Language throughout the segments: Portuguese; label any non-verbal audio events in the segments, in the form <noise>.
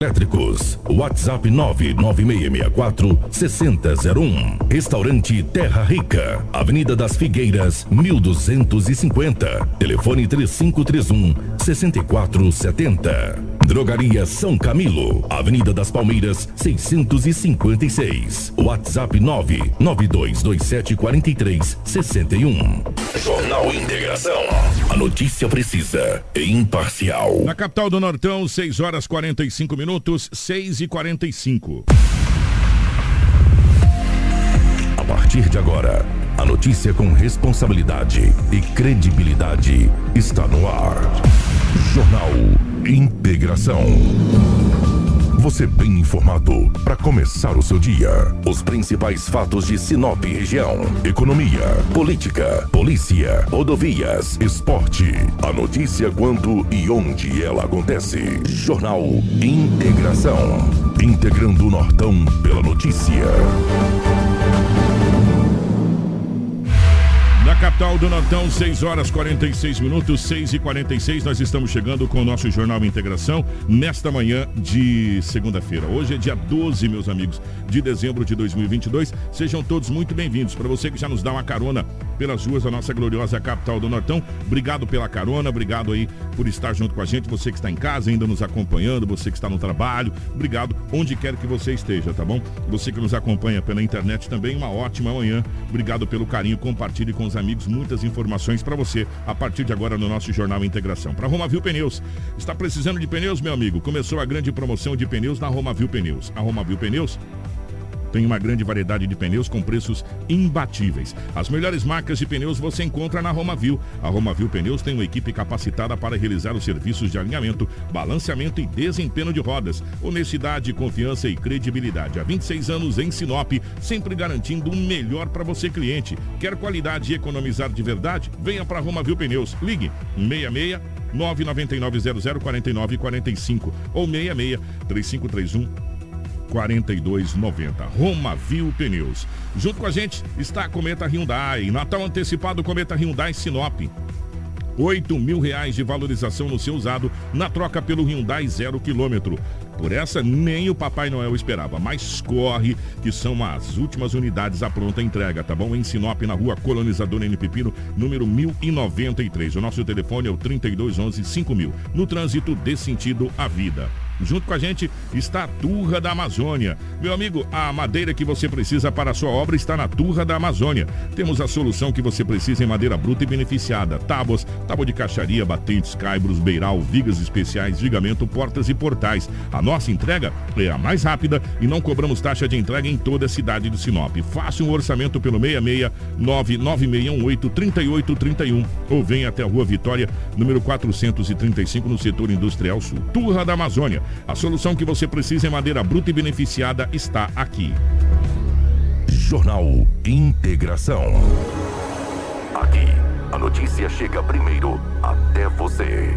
Elétricos, WhatsApp 99664 6001. Restaurante Terra Rica, Avenida das Figueiras, 1250. Telefone 3531 6470. Drogaria São Camilo, Avenida das Palmeiras, 656. WhatsApp 99227 4361. Jornal Integração. A notícia precisa e imparcial. Na capital do Nortão, 6 horas 45 minutos, 6 e 45. A partir de agora, a notícia com responsabilidade e credibilidade está no ar. Jornal Integração. Você bem informado para começar o seu dia. Os principais fatos de Sinop região: economia, política, polícia, rodovias, esporte. A notícia quando e onde ela acontece. Jornal Integração. Integrando o Nortão pela notícia. Capital do Nortão, 6 horas 46 minutos, 6 e 46 nós estamos chegando com o nosso Jornal Integração nesta manhã de segunda-feira. Hoje é dia 12, meus amigos, de dezembro de 2022. Sejam todos muito bem-vindos. Para você que já nos dá uma carona pelas ruas da nossa gloriosa capital do Nortão, obrigado pela carona, obrigado aí por estar junto com a gente. Você que está em casa ainda nos acompanhando, você que está no trabalho, obrigado onde quer que você esteja, tá bom? Você que nos acompanha pela internet também, uma ótima manhã. Obrigado pelo carinho, compartilhe com os amigos muitas informações para você a partir de agora no nosso Jornal Integração. Para Romavil Pneus, está precisando de pneus, meu amigo? Começou a grande promoção de pneus na Romavil Pneus. A Romavil Pneus tem uma grande variedade de pneus com preços imbatíveis. As melhores marcas de pneus você encontra na Romavil. A Romavil Pneus tem uma equipe capacitada para realizar os serviços de alinhamento, balanceamento e desempenho de rodas. Honestidade, confiança e credibilidade. Há 26 anos em Sinop, sempre garantindo o melhor para você cliente. Quer qualidade e economizar de verdade? Venha para Romavil Pneus. Ligue 66 999 00 49 45 ou 66 3531 4290. Roma Viu Pneus. Junto com a gente está a Cometa Hyundai. Natal antecipado Cometa Hyundai Sinop. 8 mil reais de valorização no seu usado na troca pelo Hyundai zero quilômetro. Por essa nem o Papai Noel esperava, mas corre que são as últimas unidades à pronta entrega, tá bom? Em Sinop, na rua Colonizador N Pepino, número 1093. O nosso telefone é o 3211 5000. No trânsito, dê sentido à vida. Junto com a gente está a Turra da Amazônia. Meu amigo, a madeira que você precisa para a sua obra está na Turra da Amazônia. Temos a solução que você precisa em madeira bruta e beneficiada. Tábuas, tábua de caixaria, batentes, caibros, beiral, vigas especiais, vigamento, portas e portais. A nossa entrega é a mais rápida e não cobramos taxa de entrega em toda a cidade de Sinop. Faça um orçamento pelo 66 99618 3831 ou venha até a Rua Vitória, número 435, no setor industrial sul. Turra da Amazônia. A solução que você precisa em madeira bruta e beneficiada está aqui. Jornal Integração. Aqui, a notícia chega primeiro até você.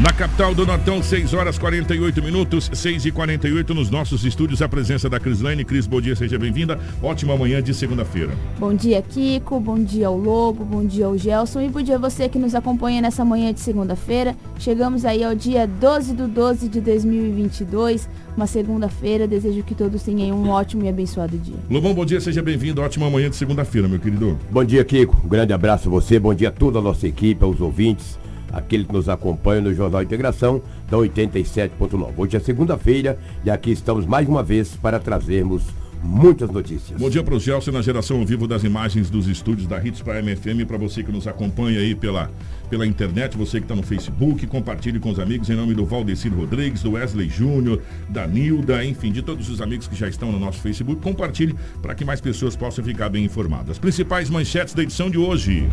Na capital do Nortão, 6 horas 48 minutos, 6 e 48 nos nossos estúdios, a presença da Crislane. Cris, bom dia, seja bem-vinda. Ótima manhã de segunda-feira. Bom dia, Kiko. Bom dia ao Lobo. Bom dia ao Gelson. E bom dia a você que nos acompanha nessa manhã de segunda-feira. Chegamos aí ao dia 12 do 12 de 2022, uma segunda-feira. Desejo que todos tenham um ótimo e abençoado dia. Lobão, bom dia, seja bem-vindo. Ótima manhã de segunda-feira, meu querido. Bom dia, Kiko. Um grande abraço a você. Bom dia a toda a nossa equipe, aos ouvintes aquele que nos acompanha no Jornal Integração da 87.9. Hoje é segunda-feira e aqui estamos mais uma vez para trazermos muitas notícias. Bom dia para o Gelson na geração ao vivo das imagens dos estúdios da Hits para MFM, para você que nos acompanha aí pela, pela internet, você que está no Facebook, compartilhe com os amigos em nome do Valdecir Rodrigues, do Wesley Júnior, da Nilda, enfim, de todos os amigos que já estão no nosso Facebook, compartilhe para que mais pessoas possam ficar bem informadas. Principais manchetes da edição de hoje.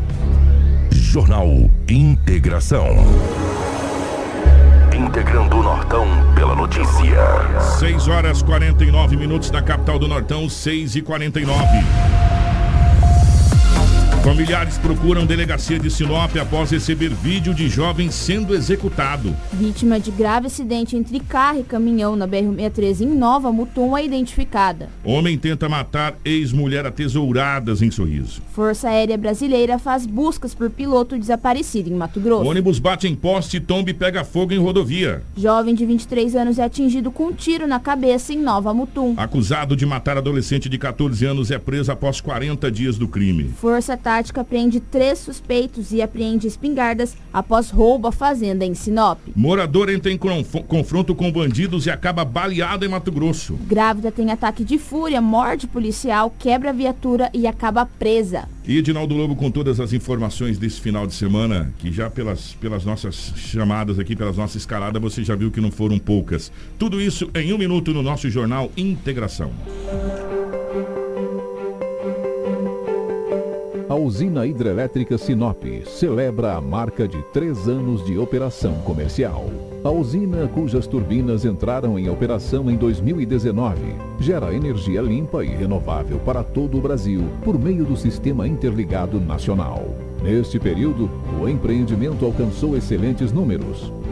Jornal Integração. Integrando o Nortão pela notícia. 6 horas 49 minutos na capital do Nortão, 6 e 49. Familiares procuram delegacia de Sinop após receber vídeo de jovem sendo executado. Vítima de grave acidente entre carro e caminhão na BR-63 em Nova Mutum é identificada. Homem tenta matar ex-mulher a tesouradas em Sorriso. Força Aérea Brasileira faz buscas por piloto desaparecido em Mato Grosso. Ônibus bate em poste tomba e pega fogo em rodovia. Jovem de 23 anos é atingido com um tiro na cabeça em Nova Mutum. Acusado de matar adolescente de 14 anos é preso após 40 dias do crime. Força Tática prende três suspeitos e apreende espingardas após roubo à fazenda em Sinop. Morador entra em confronto com bandidos e acaba baleado em Mato Grosso. Grávida tem ataque de fúria, morde policial, quebra viatura e acaba presa. E Edinaldo Lobo com todas as informações desse final de semana, que já pelas, pelas nossas chamadas aqui, pelas nossas escaladas, você já viu que não foram poucas. Tudo isso em um minuto no nosso jornal Integração. A usina hidrelétrica Sinop celebra a marca de três anos de operação comercial. A usina, cujas turbinas entraram em operação em 2019, gera energia limpa e renovável para todo o Brasil por meio do Sistema Interligado Nacional. Neste período, o empreendimento alcançou excelentes números.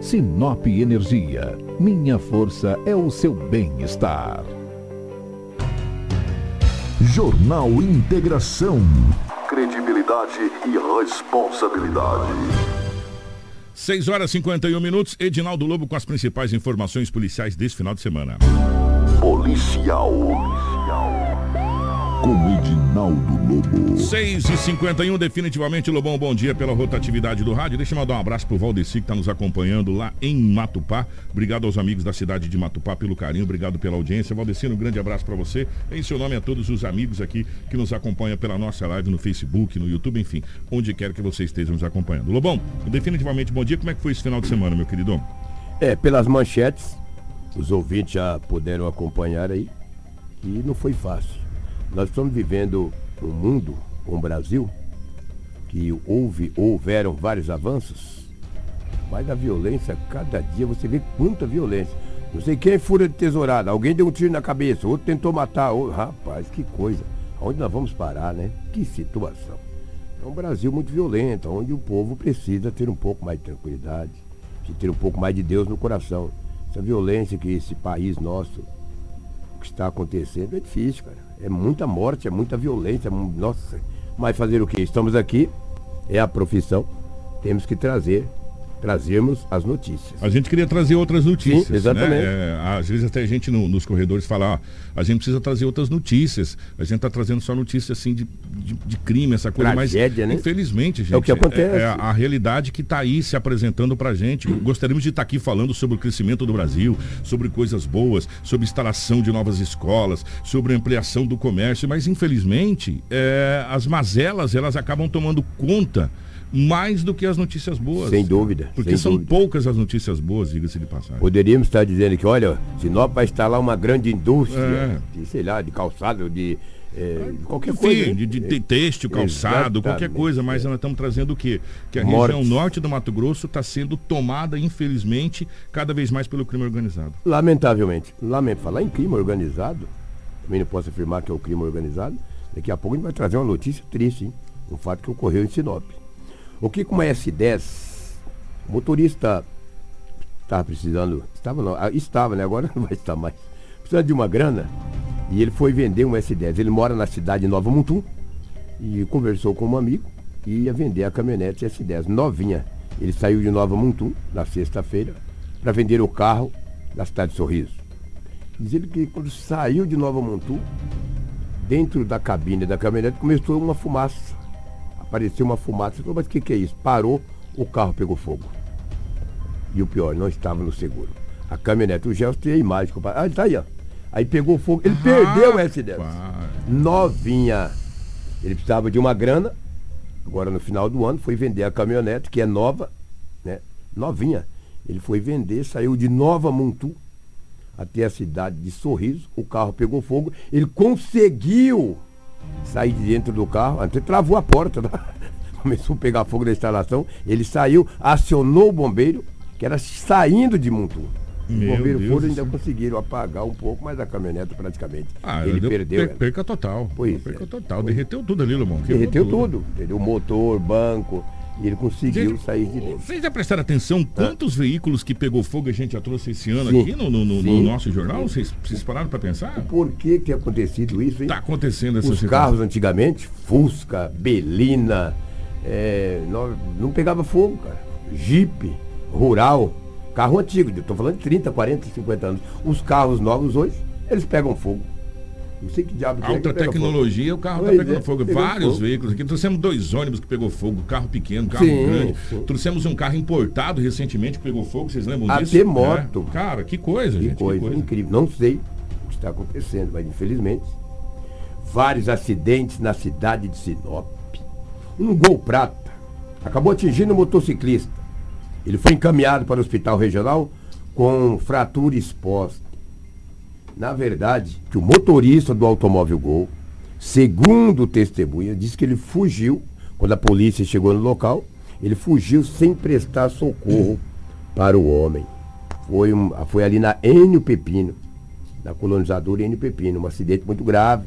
Sinop Energia. Minha força é o seu bem-estar. Jornal Integração. Credibilidade e responsabilidade. 6 horas e 51 minutos. Edinaldo Lobo com as principais informações policiais desse final de semana. Policial com Edinaldo Lobo. 6 e 51 definitivamente, Lobão, bom dia pela rotatividade do rádio. Deixa eu mandar um abraço pro Valdeci que está nos acompanhando lá em Matupá. Obrigado aos amigos da cidade de Matupá pelo carinho, obrigado pela audiência. Valdeci, um grande abraço para você. Em seu nome a todos os amigos aqui que nos acompanham pela nossa live no Facebook, no YouTube, enfim, onde quer que você esteja nos acompanhando. Lobão, definitivamente bom dia. Como é que foi esse final de semana, meu querido? É, pelas manchetes, os ouvintes já puderam acompanhar aí. E não foi fácil. Nós estamos vivendo um mundo, um Brasil, que houve, houveram vários avanços, mas a violência, cada dia você vê quanta violência. Não sei quem é fura de tesourada, alguém deu um tiro na cabeça, outro tentou matar, outro... rapaz, que coisa. Onde nós vamos parar, né? Que situação. É um Brasil muito violento, onde o povo precisa ter um pouco mais de tranquilidade, de ter um pouco mais de Deus no coração. Essa violência que esse país nosso que está acontecendo é difícil, cara. É muita morte, é muita violência, nossa. Mas fazer o que? Estamos aqui, é a profissão, temos que trazer trazermos as notícias. A gente queria trazer outras notícias. Sim, exatamente. Né? É, às vezes até a gente no, nos corredores fala, ó, a gente precisa trazer outras notícias. A gente está trazendo só notícias assim de, de, de, crime, essa coisa. Tragédia, mas né? infelizmente, gente. É o que acontece. É, é a realidade que está aí se apresentando para a gente. Gostaríamos de estar tá aqui falando sobre o crescimento do Brasil, sobre coisas boas, sobre instalação de novas escolas, sobre ampliação do comércio, mas infelizmente é, as mazelas elas acabam tomando conta mais do que as notícias boas. Sem dúvida. Porque sem são dúvida. poucas as notícias boas, diga-se de passagem. Poderíamos estar dizendo que, olha, Sinop vai instalar uma grande indústria, é. de, sei lá, de calçado, de. É, qualquer Enfim, coisa. De, de, de têxtil, calçado, Exatamente. qualquer coisa, mas nós estamos trazendo o quê? Que a Mortes. região norte do Mato Grosso está sendo tomada, infelizmente, cada vez mais pelo crime organizado. Lamentavelmente. Lamento. Falar em crime organizado, também não posso afirmar que é o crime organizado. Daqui a pouco a gente vai trazer uma notícia triste, hein? Um fato que ocorreu em Sinop. O que com uma S10, o motorista estava precisando, estava não, ah, estava, né? Agora <laughs> não vai estar mais. Precisando de uma grana e ele foi vender um S10. Ele mora na cidade de Nova Mutum e conversou com um amigo e ia vender a caminhonete S10, novinha. Ele saiu de Nova Mutum na sexta-feira para vender o carro da cidade de Sorriso. Diz ele que quando saiu de Nova Mutum, dentro da cabine da caminhonete começou uma fumaça apareceu uma fumaça. Falou, mas o que, que é isso? Parou, o carro pegou fogo. E o pior, não estava no seguro. A caminhonete, o Gelson tem a imagem. Ah, tá aí, ó. Aí pegou fogo, ele ah, perdeu o S10. Novinha. Ele precisava de uma grana, Agora no final do ano foi vender a caminhonete, que é nova, né? Novinha. Ele foi vender, saiu de Nova Montu até a cidade de Sorriso, o carro pegou fogo, ele conseguiu sair de dentro do carro, até travou a porta, né? <laughs> começou a pegar fogo da instalação, ele saiu, acionou o bombeiro, que era saindo de Montu. Os bombeiros foram e ainda conseguiram apagar um pouco, mas a caminhonete praticamente. Ah, ele deu, perdeu. Per, perca total. Pois perca é. total. Derreteu tudo ali, Lomão. Derreteu tudo. tudo. Entendeu? Motor, banco. E ele conseguiu gente, sair de dentro. Vocês já prestaram atenção quantos ah. veículos que pegou fogo a gente já trouxe esse ano sim, aqui no, no, no, no nosso jornal? Vocês, vocês pararam para pensar? Por que tem acontecido isso? Está acontecendo essa Os situação. carros antigamente, Fusca, Belina, é, não, não pegava fogo, cara. Jeep, rural, carro antigo, estou falando de 30, 40, 50 anos. Os carros novos hoje, eles pegam fogo. Não sei que diabo que Alta é que tecnologia, fogo. o carro está pegando é, fogo. Vários fogo. veículos aqui. Trouxemos dois ônibus que pegou fogo, carro pequeno, carro sim, grande. Sim. Trouxemos um carro importado recentemente que pegou fogo, vocês lembram Até disso? Até moto. É. Cara, que coisa, que gente. Coisa, que coisa incrível. Não sei o que está acontecendo, mas infelizmente, vários acidentes na cidade de Sinop. Um gol prata acabou atingindo um motociclista. Ele foi encaminhado para o hospital regional com fratura exposta. Na verdade, que o motorista do automóvel Gol, segundo testemunha, disse que ele fugiu quando a polícia chegou no local. Ele fugiu sem prestar socorro <clears throat> para o homem. Foi, um, foi ali na Enio Pepino, na colonizadora Enio Pepino, um acidente muito grave,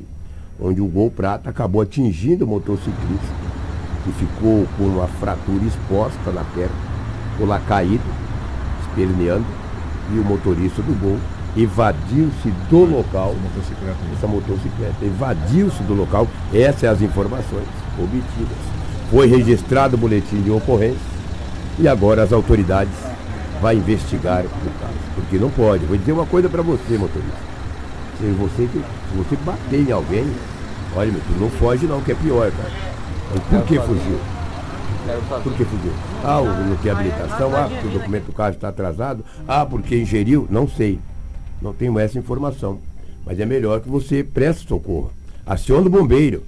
onde o Gol Prata acabou atingindo o motociclista, que ficou com uma fratura exposta na perna, ficou lá caído, esperneando, e o motorista do Gol evadiu-se do local. Motocicleta, essa motocicleta evadiu-se do local. Essas são as informações obtidas. Foi registrado o boletim de ocorrência e agora as autoridades vão investigar o caso. Porque não pode. Vou dizer uma coisa para você, motorista. Se você, se você bater em alguém, olha, meu, tu não foge não, que é pior, cara. por que fugiu? Por que fugiu? Ah, não tem habilitação, ah, porque o documento do carro está atrasado, ah, porque ingeriu, não sei. Não tenho essa informação. Mas é melhor que você preste socorro. Aciona o bombeiro.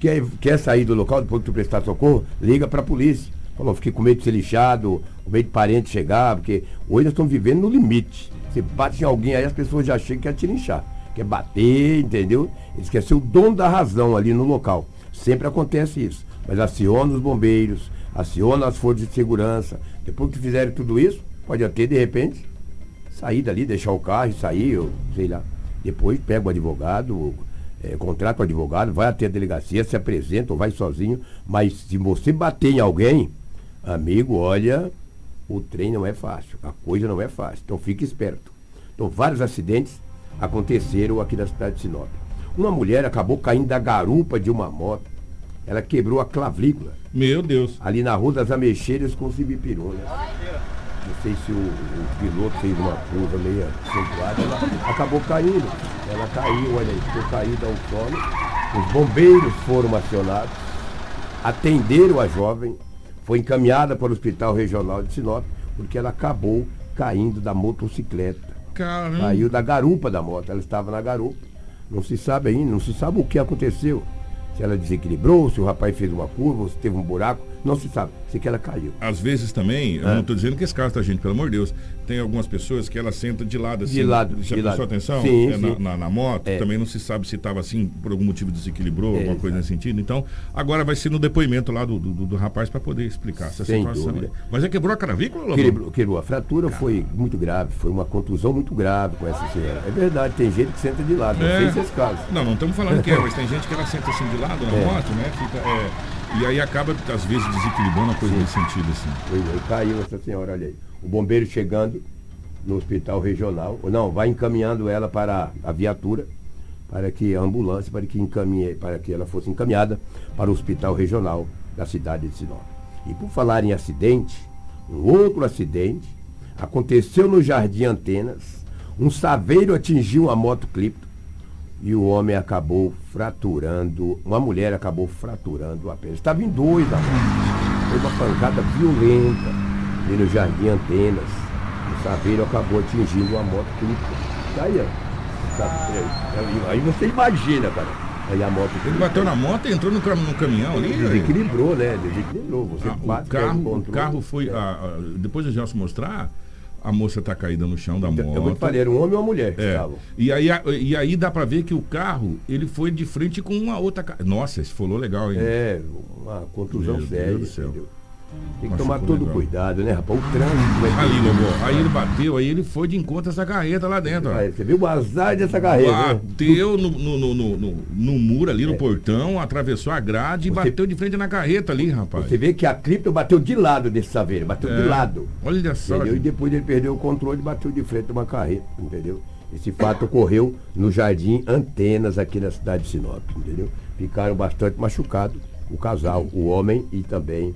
Quer, quer sair do local depois que tu prestar socorro? Liga para a polícia. Falou, fiquei com medo de ser lixado, com medo de parente chegar, porque hoje nós estamos vivendo no limite. Você bate em alguém aí, as pessoas já chegam e querem te linchar. Quer bater, entendeu? Eles querem ser o dono da razão ali no local. Sempre acontece isso. Mas aciona os bombeiros, aciona as forças de segurança. Depois que fizerem tudo isso, pode até, de repente, sair dali, deixar o carro e sair, eu sei lá. Depois pega o advogado, é, contrata o advogado, vai até a delegacia, se apresenta ou vai sozinho. Mas se você bater em alguém, amigo, olha, o trem não é fácil, a coisa não é fácil. Então fique esperto. Então vários acidentes aconteceram aqui na cidade de Sinop. Uma mulher acabou caindo da garupa de uma moto. Ela quebrou a clavícula. Meu Deus. Ali na rua das Ameixeiras com Cibipirunas. Não sei se o, o piloto fez uma curva meio acentuada, ela acabou caindo. Ela caiu, olha aí, ficou caída ao solo. Os bombeiros foram acionados, atenderam a jovem, foi encaminhada para o Hospital Regional de Sinop, porque ela acabou caindo da motocicleta. Caramba. Caiu da garupa da moto, ela estava na garupa. Não se sabe ainda, não se sabe o que aconteceu se ela desequilibrou, se o rapaz fez uma curva, se teve um buraco, não se sabe. Se que ela caiu. Às vezes também, eu não estou dizendo que esse caso, tá, gente? Pelo amor de Deus. Tem algumas pessoas que ela senta de lado assim. De lado. Já de prestou lado. atenção? Sim, é, sim. Na, na, na, moto. É. Também não se sabe se estava assim, por algum motivo desequilibrou, é, alguma coisa nesse sentido. Então, agora vai ser no depoimento lá do, do, do rapaz para poder explicar essa Sem situação. Dúvida. Mas é quebrou a cravícula, quebrou, quebrou. A fratura Caramba. foi muito grave, foi uma contusão muito grave com essa senhora. É verdade, tem gente que senta de lado, não é. sei se é esse caso. Não, não estamos falando que é, mas tem gente que ela senta assim de lado na é. moto, né? Fica, é, e aí acaba, às vezes, desequilibrando a coisa Sim. nesse sentido, assim. Pois é, caiu essa senhora, olha aí. O bombeiro chegando no hospital regional, ou não, vai encaminhando ela para a viatura, para que a ambulância, para que, encaminhe, para que ela fosse encaminhada para o hospital regional da cidade de Sinop. E por falar em acidente, um outro acidente aconteceu no Jardim Antenas. Um saveiro atingiu uma moto Clipto e o homem acabou fraturando, uma mulher acabou fraturando a perna. Estava em dois a Foi uma pancada violenta ali no Jardim Antenas. O saveiro acabou atingindo uma moto Clipto. Tá aí, ó. Aí você imagina, cara. Aí a moto. Ele bateu na moto e entrou no, cam- no caminhão ali. Desequilibrou, né? Desequilibrou. Você Ah, o carro, o carro foi. É. a- a- depois do Gelson mostrar, a moça tá caída no chão da moto. Eu vou te falar, era um homem e uma mulher que É. estavam. E aí, a- e aí dá pra ver que o carro, ele foi de frente com uma outra. Nossa, esse falou legal, hein? É, uma contusão Meu Deus séria. do céu. entendeu? Tem que Mas tomar todo legal. cuidado, né, rapaz? O trânsito. é Ali, Lobo, aí ele bateu, aí ele foi de encontro a essa carreta lá dentro. Aí, Você viu o azar dessa carreira, né? Bateu no, no, no, no, no- no muro ali, no portão, atravessou a grade e É. Você- bateu de frente na carreta ali, rapaz. Você vê que a cripto bateu de lado desse saveiro, bateu É. de lado. Olha só. Entendeu? E depois ele perdeu o controle e bateu de frente uma carreta, entendeu? Esse fato ocorreu no Jardim Antenas, aqui na cidade de Sinop, entendeu? Ficaram bastante machucados o casal, o homem e também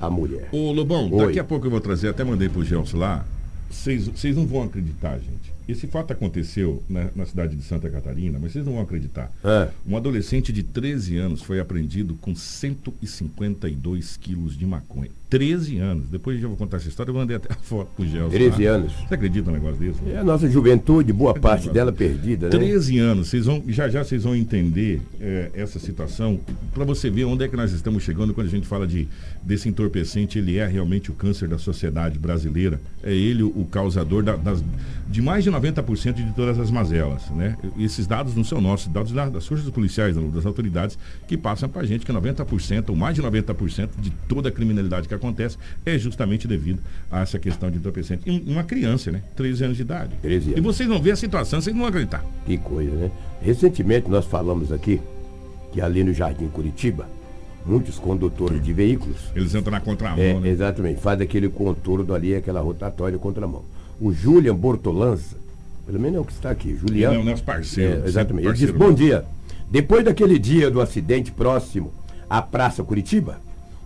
a mulher. Ô Lobão, Oi. daqui a pouco eu vou trazer, até mandei pro Gelson lá. Vocês vocês não vão acreditar, gente. Esse fato aconteceu na, na cidade de Santa Catarina, mas vocês não vão acreditar. Ah. Um adolescente de 13 anos foi apreendido com 152 quilos de maconha. 13 anos. Depois eu vou contar essa história, eu mandei até a foto pro Gelson. 13 lá. anos. Você acredita num negócio desse? É a nossa juventude, boa <laughs> parte dela perdida, né? 13 anos, vocês vão, já já vocês vão entender eh, essa situação, para você ver onde é que nós estamos chegando quando a gente fala de desse entorpecente, ele é realmente o câncer da sociedade brasileira, é ele o, o causador da- das, de mais de 90% de todas as mazelas, né? Esses dados não são nossos, dados da- das forças policiais, da- das autoridades, que passam para a gente que 90%, ou mais de 90% de toda a criminalidade que acontece é justamente devido a essa questão de entorpecente. E uma criança, né? 13 anos de idade. 13 E anos. vocês vão ver a situação, vocês não vão acreditar. Que coisa, né? Recentemente nós falamos aqui que ali no Jardim Curitiba, muitos condutores de veículos Eles entram na contramão, É, né? exatamente. Faz aquele contorno ali, aquela rotatória contramão. O Julian Bortolança, pelo menos é o que está aqui, Julian. Ele é o nosso parceiro, É, exatamente. Ele diz, bom nosso." dia. Depois daquele dia do acidente próximo à Praça Curitiba,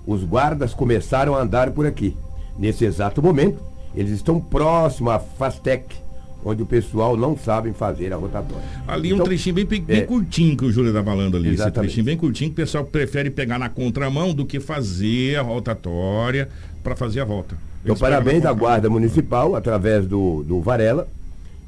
os guardas começaram a andar por aqui. Nesse exato momento, eles estão próximos à Fastec, onde o pessoal não sabe fazer a rotatória. Ali um Então, trechinho bem, bem é. curtinho que o Júlio tá falando ali. Esse Exatamente. trechinho bem curtinho que o pessoal prefere pegar na contramão do que fazer a rotatória para fazer a volta. Então, pegam parabéns à. Guarda Municipal, através do, do Varela,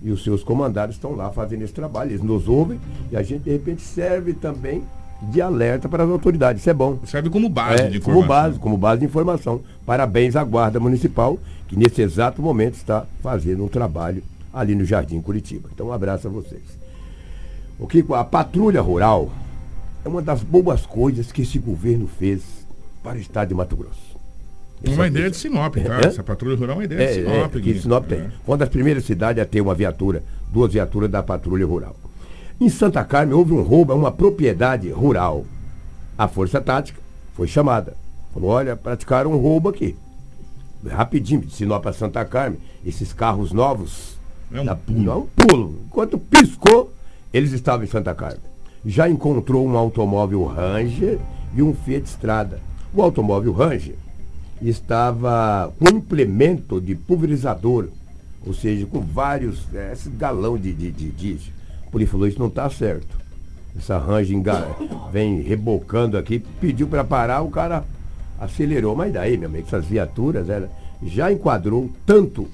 e os seus comandados estão lá fazendo esse trabalho. Eles nos ouvem e a gente, de repente, serve também de alerta para as autoridades. Isso é bom. Serve como base É, de como informação. base, como base de informação. Parabéns à Guarda Municipal, que nesse exato momento está fazendo um trabalho ali no Jardim Curitiba. Então, um abraço a vocês. O Kiko, a patrulha rural é uma das boas coisas que esse governo fez para o estado de Mato Grosso. Uma ideia de Sinop, tá? É? Essa patrulha rural é uma ideia É, de Sinop. é, que Sinop tem. É. Uma das primeiras cidades a ter uma viatura, duas viaturas da patrulha rural. Em Santa Carmen houve um roubo a uma propriedade rural. A Força Tática foi chamada. Falou, olha, praticaram um roubo aqui. Rapidinho, de Sinop para Santa Carmen, esses carros novos. É um da- pulo. É um pulo. Enquanto piscou, eles estavam em Santa Carmen. Já encontrou um automóvel Ranger e um Fiat Strada. O automóvel Ranger estava com um implemento de pulverizador, ou seja, com vários, é, esse galão de, de, de diesel. A polícia falou, isso não está certo. Essa Ranger enga- vem rebocando aqui, pediu para parar, o cara acelerou. Mas daí, meu amigo, essas viaturas ela já enquadrou tanto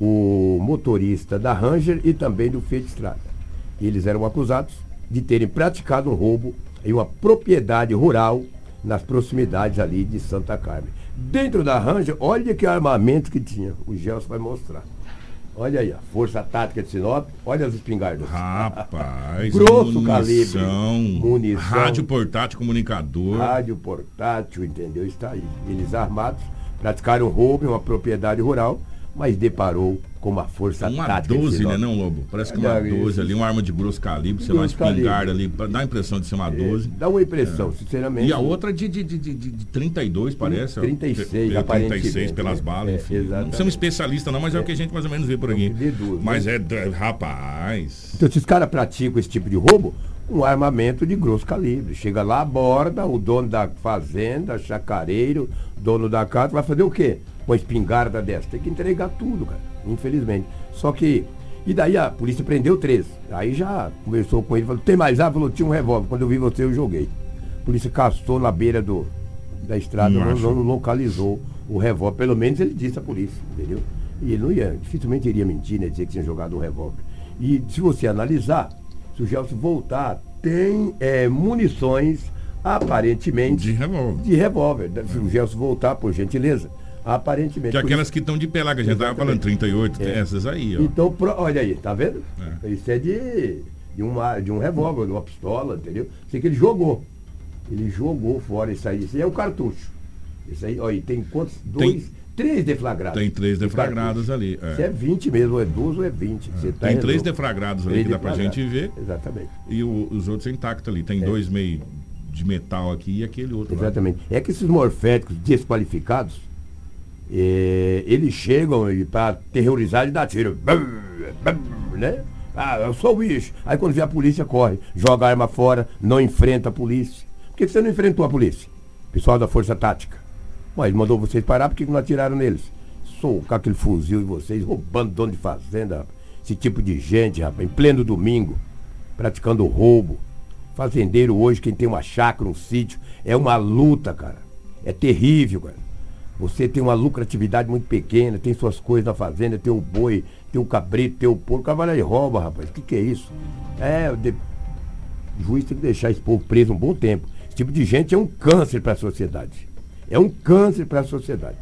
o motorista da Ranger e também do Fiat Strada. Eles eram acusados de terem praticado um roubo em uma propriedade rural nas proximidades ali de Santa Carmen. Dentro da Ranger, olha que armamento que tinha. O Gelson vai mostrar. Olha aí, a Força Tática de Sinop, olha as espingardas. Rapaz, Grosso munição, calibre. Munição. rádio portátil comunicador. Rádio portátil, entendeu? Está aí. Eles armados praticaram roubo em uma propriedade rural, mas deparou com uma força Uma tática. de 12, Sinop. né, não, Lobo? Parece que uma É, 12 isso. ali, uma arma de grosso calibre, sei lá, uma espingarda ali, dá a impressão de ser uma 12. Dá uma impressão, sinceramente. É. E a outra de, de, de, de, de 32, parece. ó. 36, Pe- pe- aparentemente, 36 pelas né? balas, É, enfim. Não exatamente. somos especialistas não, mas é, o que a gente mais ou menos vê por aqui. de duas, Mas né? é, rapaz... Então, esses caras praticam esse tipo de roubo, um armamento de grosso calibre. Chega lá, aborda, o dono da fazenda, chacareiro, dono da casa, vai fazer o quê? Uma espingarda dessa. Tem que entregar tudo, cara. Infelizmente. Só que. E daí a polícia prendeu três. Aí já conversou com ele, falou, tem mais arma? Falou, tinha um revólver. Quando eu vi você, eu joguei. A polícia caçou na beira do, da estrada, Não não, não localizou o revólver. Pelo menos ele disse à polícia, entendeu? E ele não ia, dificilmente iria mentir, né? Dizer que tinha jogado um revólver. E se você analisar, se o Gelson voltar tem é, munições aparentemente De revólver. de revólver. Se o Gelson voltar, por gentileza. Aparentemente. Que é aquelas que estão de pé lá, que a gente tava Exatamente. falando, 38, tem É. essas aí, ó. Então, pro- olha aí, tá vendo? É. Isso é de, de, uma, de um revólver, de uma pistola, entendeu? Sei que ele jogou. Ele jogou fora isso aí. Isso aí é o cartucho. Isso aí, olha, aí, tem quantos? Dois, três deflagrados. Tem três de deflagrados ali. é. Isso é 20 mesmo, ou é 12 ou é 20. Você tá Tem três deflagrados ali Três que dá pra gente ver. Exatamente. E o- os outros intactos ali. Tem dois meio de metal aqui e aquele outro lá. Exatamente. É que esses morféticos desqualificados, é, eles chegam para terrorizar e dar tiro. Né? Ah, eu sou o bicho. Aí quando vê a polícia, corre. Joga a arma fora, não enfrenta a polícia. Por que você não enfrentou a polícia? Pessoal da Força Tática. Ele mandou vocês parar, por que não atiraram neles? Sou com aquele fuzil de vocês, roubando dono de fazenda. Esse tipo de gente, rapaz, em pleno domingo, praticando roubo. Fazendeiro hoje, quem tem uma chácara, um sítio, é uma luta, cara. É terrível, cara. Você tem uma lucratividade muito pequena, tem suas coisas na fazenda, tem o boi, tem o cabrito, tem o porco, o cara vai lá e rouba, rapaz. O que, que é isso? É, de- o juiz tem que deixar esse povo preso um bom tempo. Esse tipo de gente é um câncer para a sociedade. É um câncer para a sociedade.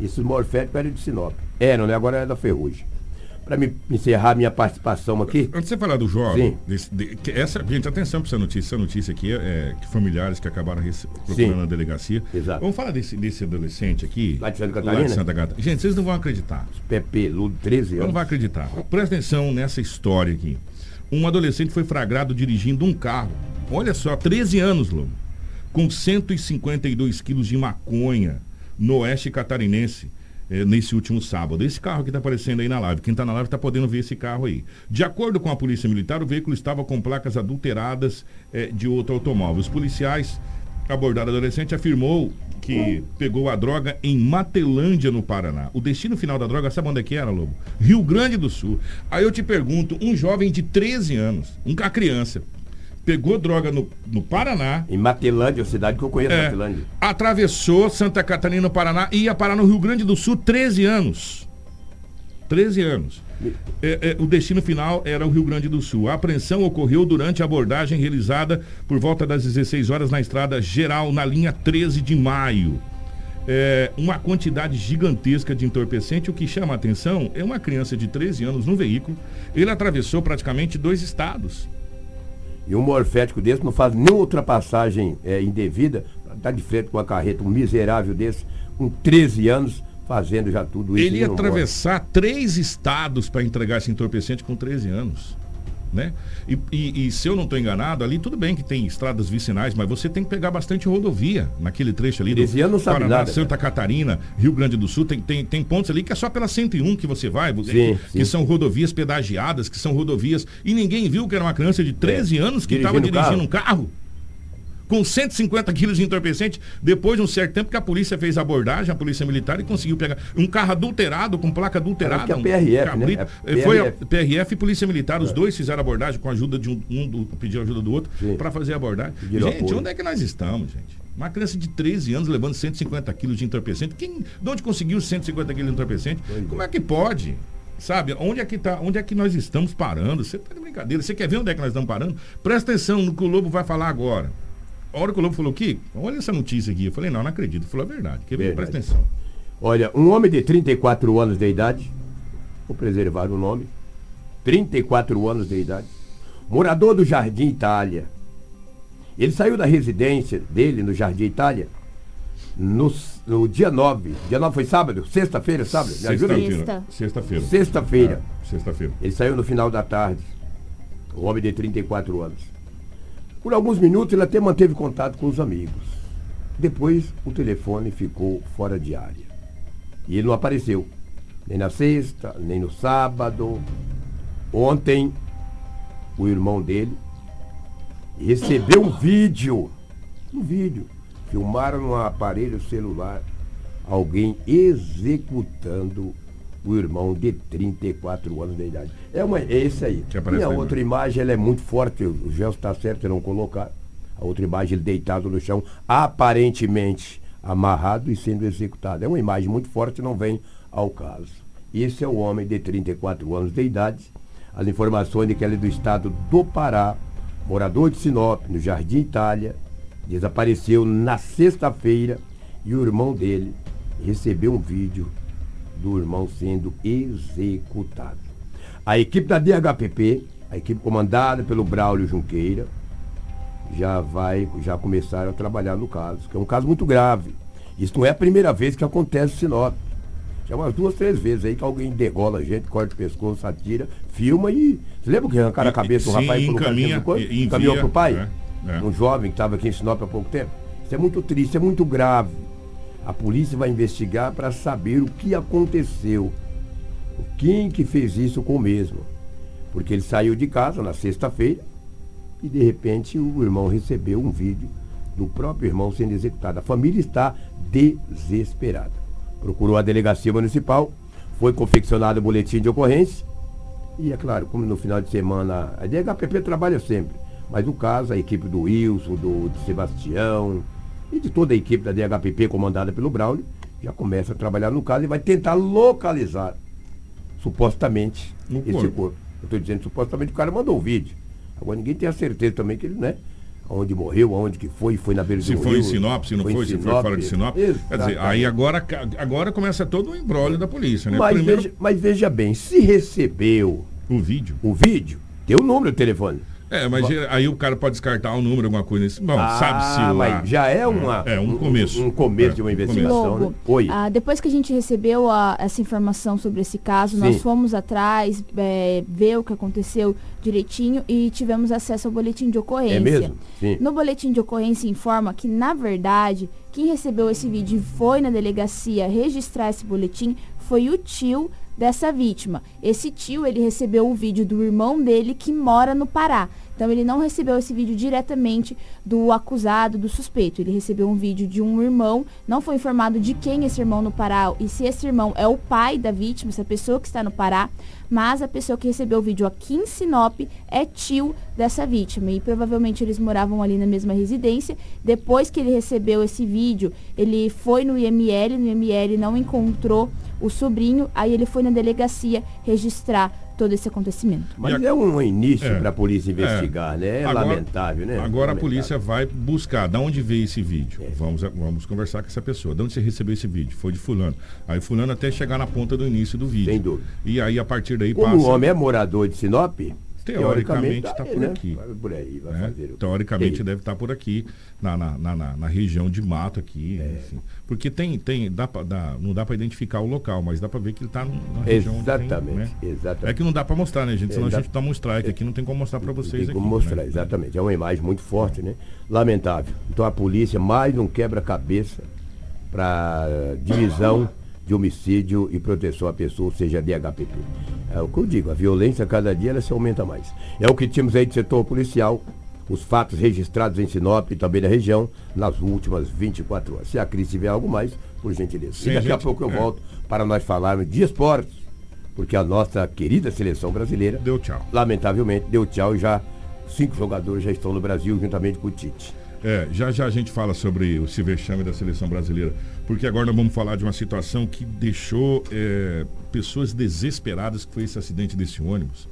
Esses morféticos eram de Sinop. Eram, né? Agora é da Ferrugem. Para me encerrar minha participação aqui, Antes de você falar do jovem, desse- de- que essa, gente, atenção para essa notícia. Essa notícia aqui é, que familiares que acabaram procurando Sim. a delegacia. Exato. Vamos falar desse, desse adolescente aqui. Lá de Santa Lá de Catarina? Santa Catarina. Gente, vocês não vão acreditar. pé peludo, 13 Não anos. vai acreditar. Presta atenção nessa história aqui. Um adolescente foi flagrado dirigindo um carro. Olha só, 13 anos, Lobo. Com 152 quilos de maconha no oeste catarinense. Eh, nesse último sábado. Esse carro que está aparecendo aí na live. Quem está na live está podendo ver esse carro aí. De acordo com a Polícia Militar, o veículo estava com placas adulteradas eh, de outro automóvel. Os policiais abordaram o adolescente afirmou que pegou a droga em Matelândia, no Paraná. O destino final da droga, sabe onde é que era, Lobo? Rio Grande do Sul. Aí eu te pergunto, um jovem de 13 anos, um uma criança, pegou droga no, no Paraná, Em Matelândia, a cidade que eu conheço, é, Matelândia. atravessou Santa Catarina, no Paraná, e ia parar no Rio Grande do Sul 13 anos. 13 anos. É, é, o destino final era o Rio Grande do Sul. A apreensão ocorreu durante a abordagem realizada por volta das 16 horas na estrada geral, na linha 13 de maio. É, uma quantidade gigantesca de entorpecente. O que chama a atenção é uma criança de 13 anos no veículo. Ele atravessou praticamente dois estados. E um morfético desse não faz nenhuma ultrapassagem é, indevida, tá de frente com a carreta, um miserável desse, com 13 anos, fazendo já tudo isso. Ele ia não morre. atravessar três estados para entregar esse entorpecente com 13 anos. Né? E, e- e se eu não estou enganado, ali tudo bem que tem estradas vicinais, mas você tem que pegar bastante rodovia naquele trecho ali. do 13 anos não sabe Paraná, nada, Santa Catarina, Rio Grande do Sul, tem, tem, tem pontos ali que é só pela 101 que você vai, Sim, que, sim. são rodovias pedagiadas, que são rodovias. E ninguém viu que era uma criança de 13 anos que estava É. Dirigindo dirigindo um carro com 150 quilos de entorpecente, depois de um certo tempo que a polícia fez a abordagem, a polícia militar, e conseguiu pegar um carro adulterado, com placa adulterada. Um que é PRF, cabrito. né? É Eh, Foi a PRF. PRF e Polícia Militar, os dois fizeram abordagem com a ajuda de um, um do, pediu ajuda do outro, para fazer a abordagem. Pediram gente, apoio. onde é que nós estamos, gente? Uma criança de 13 anos levando 150 quilos de entorpecente. Quem, de onde conseguiu 150 quilos de entorpecente? Como é que pode? Sabe, onde é que tá, onde é que nós estamos parando? Você tá de brincadeira. Você quer ver onde é que nós estamos parando? Presta atenção no que o Lobo vai falar agora. A hora que o Lobo falou que, olha essa notícia aqui. Eu falei, não, não acredito. Ele falou a verdade. Quer ver? Verdade. Presta atenção. Olha, um homem de 34 anos de idade, vou preservar o nome, 34 anos de idade, morador do Jardim Itália. Ele saiu da residência dele no Jardim Itália no, no dia 9. Dia 9 foi sábado? Sexta-feira, sábado? Me ajuda aí. Sexta-feira. Sexta-feira. Sexta-feira. É, Sexta-feira. Ele saiu no final da tarde. Um homem de 34 anos. Por alguns minutos ele até manteve contato com os amigos. Depois o telefone ficou fora de área. E ele não apareceu. Nem na sexta, nem no sábado. Ontem, o irmão dele recebeu um vídeo. Um vídeo. Filmaram no aparelho celular alguém executando o irmão de 34 anos de idade. É, uma, é esse aí. E a aí, outra né? imagem ela é muito forte, o Gelson está certo em não colocar. A outra imagem ele deitado no chão, aparentemente amarrado e sendo executado. É uma imagem muito forte, não vem ao caso. Esse é o homem de 34 anos de idade. As informações de que ele é do estado do Pará morador de Sinop, no Jardim Itália, desapareceu na sexta-feira e o irmão dele recebeu um vídeo do irmão sendo executado. A equipe da DHPP, a equipe comandada pelo Braulio Junqueira, já vai, já começaram a trabalhar no caso, que é um caso muito grave. Isso não é a primeira vez que acontece em Sinop. Já umas duas, três vezes aí que alguém degola a gente, corta o pescoço, atira, filma e. Você lembra que arrancaram a cabeça do rapaz e encaminha, e encaminhou pro pai? É, é. Um jovem que estava aqui em Sinop há pouco tempo. Isso é muito triste, é muito grave. A polícia vai investigar para saber o que aconteceu. Quem que fez isso com o mesmo. Porque ele saiu de casa na sexta-feira e de repente o irmão recebeu um vídeo do próprio irmão sendo executado. A família está desesperada. Procurou a delegacia municipal, foi confeccionado o boletim de ocorrência e é claro, como no final de semana, a DHPP trabalha sempre, mas no caso a equipe do Wilson, do, do Sebastião e de toda a equipe da DHPP comandada pelo Braulio já começa a trabalhar no caso e vai tentar localizar supostamente no esse corpo. corpo. Eu estou dizendo supostamente o cara mandou o vídeo. Agora ninguém tem a certeza também que ele, né? Onde morreu, aonde que foi, foi na beira se do foi rio. Se foi em Sinop, se não foi, se foi fora de Sinop. Exatamente. Quer dizer, aí agora, agora começa todo o embrólio da polícia, né? Mas, Primeiro... veja, mas veja bem, se recebeu o vídeo, o vídeo, tem o número do telefone. É, mas aí o cara pode descartar um número, alguma coisa assim. Bom, ah, sabe-se lá. Já é uma. É, um começo. Um, um começo é, de uma investigação. Logo, né? Oi. Ah, depois que a gente recebeu a, essa informação sobre esse caso, Sim. nós fomos atrás, é, ver o que aconteceu direitinho e tivemos acesso ao boletim de ocorrência. É mesmo? Sim. No boletim de ocorrência informa que, na verdade, quem recebeu esse vídeo e foi na delegacia registrar esse boletim foi o tio dessa vítima. Esse tio, ele recebeu o vídeo do irmão dele que mora no Pará. Então ele não recebeu esse vídeo diretamente do acusado, do suspeito. Ele recebeu um vídeo de um irmão, não foi informado de quem esse irmão no Pará e se esse irmão é o pai da vítima, essa pessoa que está no Pará, mas a pessoa que recebeu o vídeo aqui em Sinop é tio dessa vítima. E provavelmente eles moravam ali na mesma residência. Depois que ele recebeu esse vídeo, ele foi no IML, no IML não encontrou o sobrinho, aí ele foi na delegacia registrar todo esse acontecimento. Mas é um início é, para a polícia investigar, é. né? É agora, lamentável, né? Agora lamentável. a polícia vai buscar, de onde veio esse vídeo? É. Vamos, vamos conversar com essa pessoa. De onde você recebeu esse vídeo? Foi de fulano. Aí fulano até chegar na ponta do início do vídeo. Sem dúvida. E aí a partir daí Como passa... o homem é morador de Sinop, teoricamente está por né? aqui. Por aí, né? Teoricamente deve estar tá por aqui, na, na, na, na, região de mato aqui. É. Assim. Porque tem, tem dá pra, dá, não dá para identificar o local, mas dá para ver que ele está na região Exatamente, tem, né? exatamente. É que não dá para mostrar, né, gente? Senão Exato. a gente toma um strike aqui, não tem como mostrar para vocês tem como aqui, mostrar, né? exatamente. É uma imagem muito forte, né? Lamentável. Então a polícia mais um quebra-cabeça para divisão de homicídio e proteção à pessoa, ou seja, DHPP. É o que eu digo, a violência cada dia ela se aumenta mais. É o que tínhamos aí de setor policial, os fatos registrados em Sinop e também na região nas últimas 24 horas. Se a Cris tiver algo mais, por gentileza. Sim, e daqui a, gente, a pouco eu é. volto para nós falarmos de esportes, porque a nossa querida seleção brasileira deu tchau. Lamentavelmente deu tchau e já cinco jogadores já estão no Brasil juntamente com o Tite. É, já já a gente fala sobre o se vexame da seleção brasileira, porque agora nós vamos falar de uma situação que deixou é, pessoas desesperadas, que foi esse acidente desse ônibus,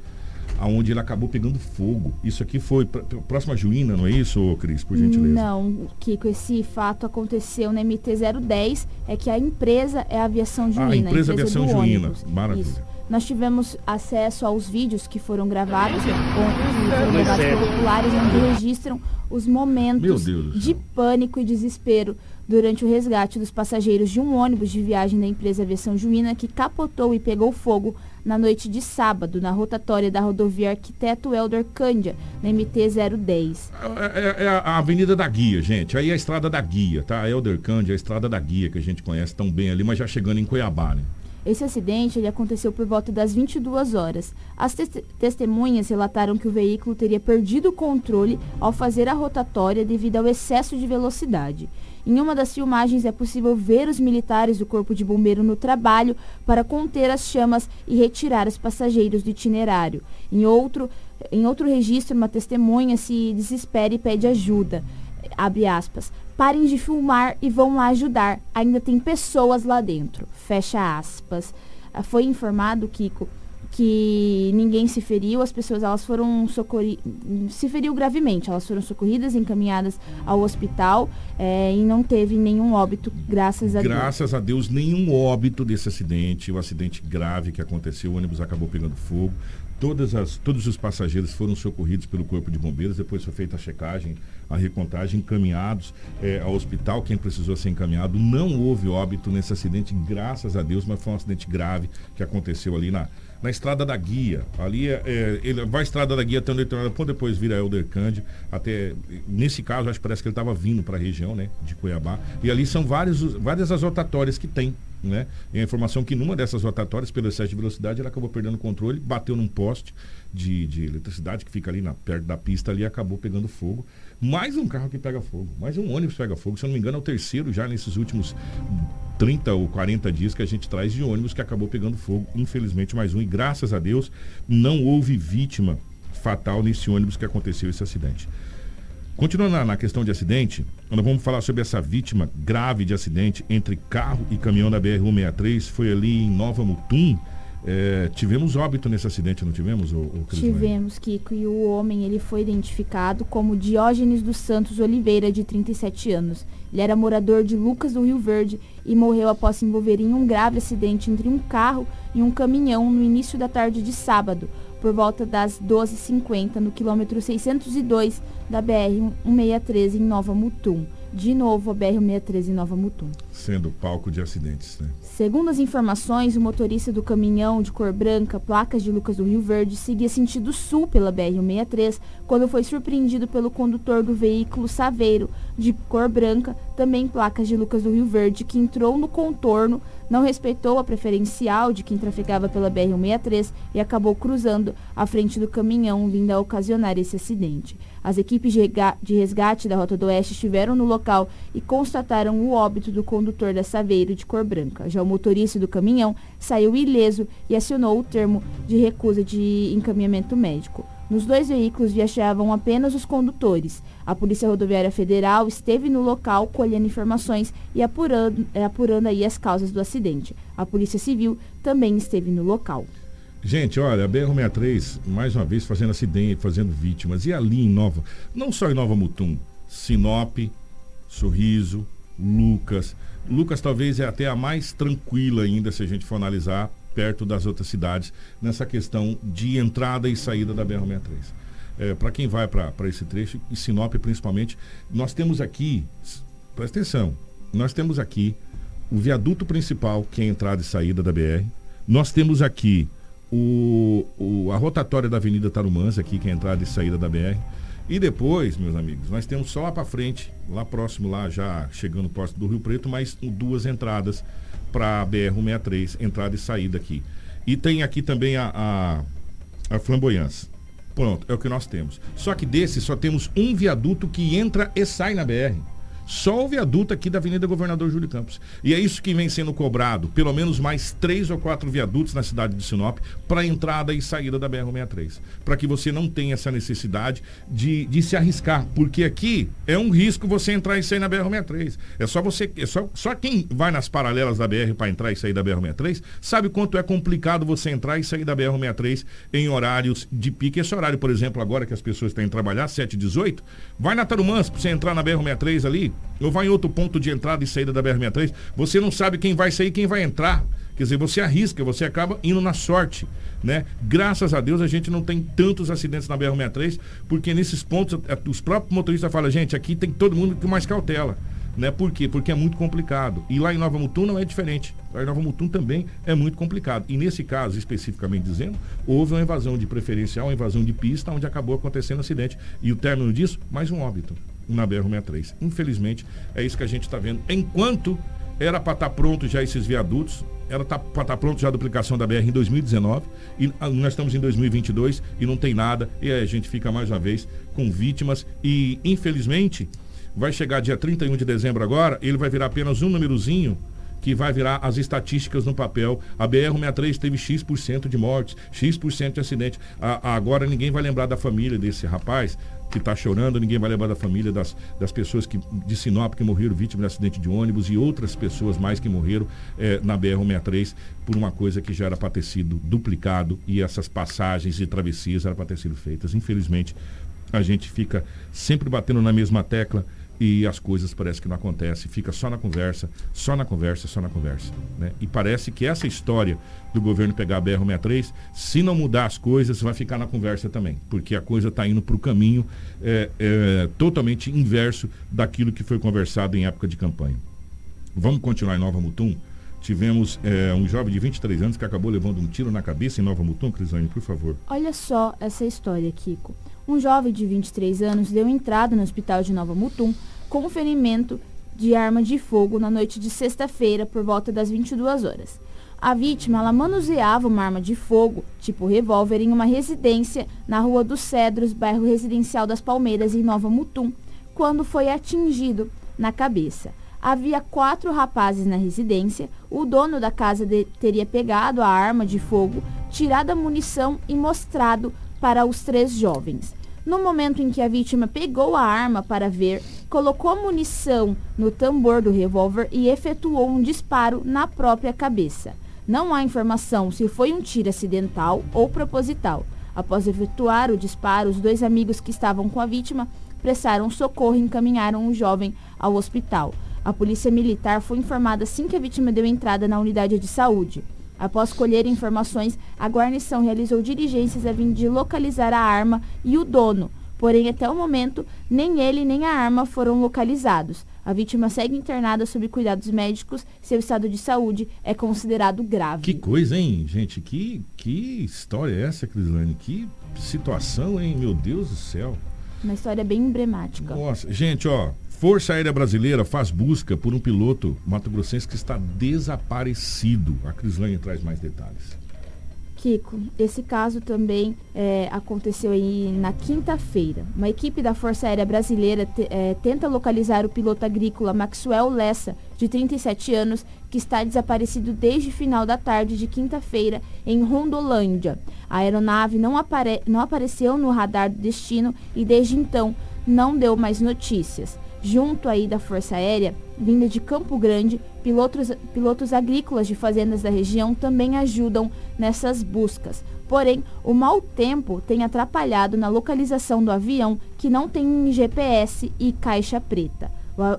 aonde ele acabou pegando fogo. Isso aqui foi pra, próxima Juína, não é isso, Cris, por gentileza? Não, Kiko, esse fato aconteceu na MT-010, é que a empresa é a Aviação Juína. Ah, a empresa, a empresa Aviação Juína, maravilha. Isso. Nós tivemos acesso aos vídeos que foram gravados, foram gravados por populares, onde registram os momentos de pânico e desespero durante o resgate dos passageiros de um ônibus de viagem da empresa Aviação Juína que capotou e pegou fogo na noite de sábado, na rotatória da rodovia Arquiteto Elder Cândia, na MT-010. É, é, é, a Avenida da Guia, gente. Aí é a Estrada da Guia, tá? Elder Cândia, a Estrada da Guia, que a gente conhece tão bem ali, mas já chegando em Cuiabá, né? Esse acidente ele aconteceu por volta das 22 horas. As te testemunhas relataram que o veículo teria perdido o controle ao fazer a rotatória devido ao excesso de velocidade. Em uma das filmagens é possível ver os militares do Corpo de Bombeiro no trabalho para conter as chamas e retirar os passageiros do itinerário. Em outro, em outro registro, uma testemunha se desespera e pede ajuda. Abre aspas parem de filmar e vão lá ajudar. Ainda tem pessoas lá dentro. Fecha aspas. Ah, foi informado, Kiko, que ninguém se feriu, as pessoas elas foram socorridas, se feriu gravemente, elas foram socorridas, encaminhadas ao hospital é, e não teve nenhum óbito, graças a Deus. Graças a Deus, nenhum óbito desse acidente, o acidente grave que aconteceu, o ônibus acabou pegando fogo. Todas as, todos os passageiros foram socorridos pelo Corpo de Bombeiros, depois foi feita a checagem, a recontagem, encaminhados é, ao hospital, quem precisou ser encaminhado. Não houve óbito nesse acidente, graças a Deus, mas foi um acidente grave que aconteceu ali na, na estrada da Guia. Ali é, é, ele vai estrada da Guia até onde ele depois vira Elder Cândido. Até, nesse caso, acho que parece que ele estava vindo para a região né, de Cuiabá. E ali são vários, várias as rotatórias que tem. Né? E a informação que numa dessas rotatórias, pelo excesso de velocidade, ele acabou perdendo o controle, bateu num poste de, de eletricidade que fica ali na, perto da pista ali acabou pegando fogo. Mais um carro que pega fogo, mais um ônibus pega fogo. Se eu não me engano, é o terceiro já nesses últimos 30 ou 40 dias que a gente traz de ônibus que acabou pegando fogo. Infelizmente, mais um. E graças a Deus, não houve vítima fatal nesse ônibus que aconteceu esse acidente. Continuando na, na, questão de acidente, nós vamos falar sobre essa vítima grave de acidente entre carro e caminhão da BR-163. Foi ali em Nova Mutum. É, tivemos óbito nesse acidente, não tivemos, o, o Tivemos, Kiko, e o homem ele foi identificado como Diógenes dos Santos Oliveira, de 37 anos. Ele era morador de Lucas do Rio Verde e morreu após se envolver em um grave acidente entre um carro e um caminhão no início da tarde de sábado, por volta das 12h50, no quilômetro 602 da BR-163 em Nova Mutum de novo a BR-163 em Nova Mutum. Sendo palco de acidentes, né? Segundo as informações, o motorista do caminhão de cor branca, placas de Lucas do Rio Verde, seguia sentido sul pela BR-163 quando foi surpreendido pelo condutor do veículo Saveiro, de cor branca, também placas de Lucas do Rio Verde, que entrou no contorno, não respeitou a preferencial de quem trafegava pela BR-163 e acabou cruzando a frente do caminhão, vindo a ocasionar esse acidente. As equipes de resgate da Rota do Oeste estiveram no local e constataram o óbito do condutor da Saveiro de cor branca. Já o motorista do caminhão saiu ileso e acionou o termo de recusa de encaminhamento médico. Nos dois veículos viajavam apenas os condutores. A Polícia Rodoviária Federal esteve no local colhendo informações e apurando, apurando aí as causas do acidente. A Polícia Civil também esteve no local. Gente, olha, a BR-63, mais uma vez, fazendo acidente, fazendo vítimas. E ali em Nova, não só em Nova Mutum, Sinop, Sorriso, Lucas. Lucas talvez é até a mais tranquila ainda, se a gente for analisar, perto das outras cidades, nessa questão de entrada e saída da BR-63. É, para quem vai para esse trecho, e Sinop principalmente, nós temos aqui, presta atenção, nós temos aqui o viaduto principal, que é a entrada e saída da BR. Nós temos aqui o, o, a rotatória da Avenida Tarumãs, aqui, que é a entrada e saída da BR. E depois, meus amigos, nós temos só lá para frente, lá próximo, lá já chegando próximo do Rio Preto, mais duas entradas para a BR-163, entrada e saída aqui. E tem aqui também a, a, a. Pronto, é o que nós temos. Só que desse só temos um viaduto que entra e sai na BR. Só o viaduto aqui da Avenida Governador Júlio Campos. E é isso que vem sendo cobrado, pelo menos mais três ou quatro viadutos na cidade de Sinop para entrada e saída da BR-63. Para que você não tenha essa necessidade de, de se arriscar. Porque aqui é um risco você entrar e sair na BR-63. É só você. É só, só quem vai nas paralelas da BR para entrar e sair da BR-63 sabe quanto é complicado você entrar e sair da BR-63 em horários de pique. Esse horário, por exemplo, agora que as pessoas têm que trabalhar, 7 e 18, vai na Tarumãs para você entrar na BR-63 ali ou vai em outro ponto de entrada e saída da BR-63, você não sabe quem vai sair e quem vai entrar. Quer dizer, você arrisca, você acaba indo na sorte, né? Graças a Deus a gente não tem tantos acidentes na BR-63, porque nesses pontos é, os próprios motoristas falam, gente, aqui tem todo mundo com mais cautela. Né? Por quê? Porque é muito complicado. E lá em Nova Mutum não é diferente. Lá em Nova Mutum também é muito complicado. E nesse caso, especificamente dizendo, houve uma invasão de preferencial, uma invasão de pista, onde acabou acontecendo acidente. E o término disso, mais um óbito na BR-63. Infelizmente, é isso que a gente está vendo. Enquanto era para estar tá pronto já esses viadutos, era tá, para estar tá pronto já a duplicação da BR em 2019 e nós estamos em 2022 e não tem nada e a gente fica mais uma vez com vítimas e infelizmente vai chegar dia 31 de dezembro agora, ele vai virar apenas um númerozinho que vai virar as estatísticas no papel. A BR-63 teve X% de mortes, X% de acidente. A, agora ninguém vai lembrar da família desse rapaz que está chorando, ninguém vai lembrar da família das, das pessoas que, de Sinop que morreram vítimas de acidente de ônibus e outras pessoas mais que morreram é, na BR-63 por uma coisa que já era para ter sido duplicado e essas passagens e travessias eram para ter sido feitas. Infelizmente, a gente fica sempre batendo na mesma tecla e as coisas parece que não acontecem, fica só na conversa, só na conversa, só na conversa. Né? E parece que essa história do governo pegar a BR-63, se não mudar as coisas, vai ficar na conversa também, porque a coisa está indo para o caminho é, é, totalmente inverso daquilo que foi conversado em época de campanha. Vamos continuar em Nova Mutum? Tivemos é, um jovem de 23 anos que acabou levando um tiro na cabeça em Nova Mutum, Crisane, por favor. Olha só essa história, Kiko um jovem de 23 anos deu entrada no hospital de Nova Mutum com ferimento de arma de fogo na noite de sexta-feira por volta das 22 horas. A vítima ela manuseava uma arma de fogo, tipo revólver, em uma residência na Rua dos Cedros, bairro residencial das Palmeiras, em Nova Mutum, quando foi atingido na cabeça. Havia quatro rapazes na residência. O dono da casa de, teria pegado a arma de fogo, tirado a munição e mostrado para os três jovens. No momento em que a vítima pegou a arma para ver, colocou munição no tambor do revólver e efetuou um disparo na própria cabeça. Não há informação se foi um tiro acidental ou proposital. Após efetuar o disparo, os dois amigos que estavam com a vítima prestaram socorro e encaminharam o jovem ao hospital. A polícia militar foi informada assim que a vítima deu entrada na unidade de saúde. Após colher informações, a guarnição realizou diligências a fim de localizar a arma e o dono. Porém, até o momento, nem ele nem a arma foram localizados. A vítima segue internada sob cuidados médicos. Seu estado de saúde é considerado grave. Que coisa, hein, gente? Que, que história é essa, Crislane? Que situação, hein? Meu Deus do céu. Uma história bem emblemática. Nossa, gente, ó, Força Aérea Brasileira faz busca por um piloto mato-grossense que está desaparecido. A Crislane traz mais detalhes. Kiko, esse caso também é, aconteceu aí na quinta-feira. Uma equipe da Força Aérea Brasileira é, tenta localizar o piloto agrícola Maxwell Lessa, de 37 anos, que está desaparecido desde o final da tarde de quinta-feira em Rondolândia. A aeronave não, apare não apareceu no radar do destino e desde então não deu mais notícias junto aí da Força Aérea, vinda de Campo Grande, pilotos, pilotos agrícolas de fazendas da região também ajudam nessas buscas. Porém, o mau tempo tem atrapalhado na localização do avião, que não tem GPS e caixa preta.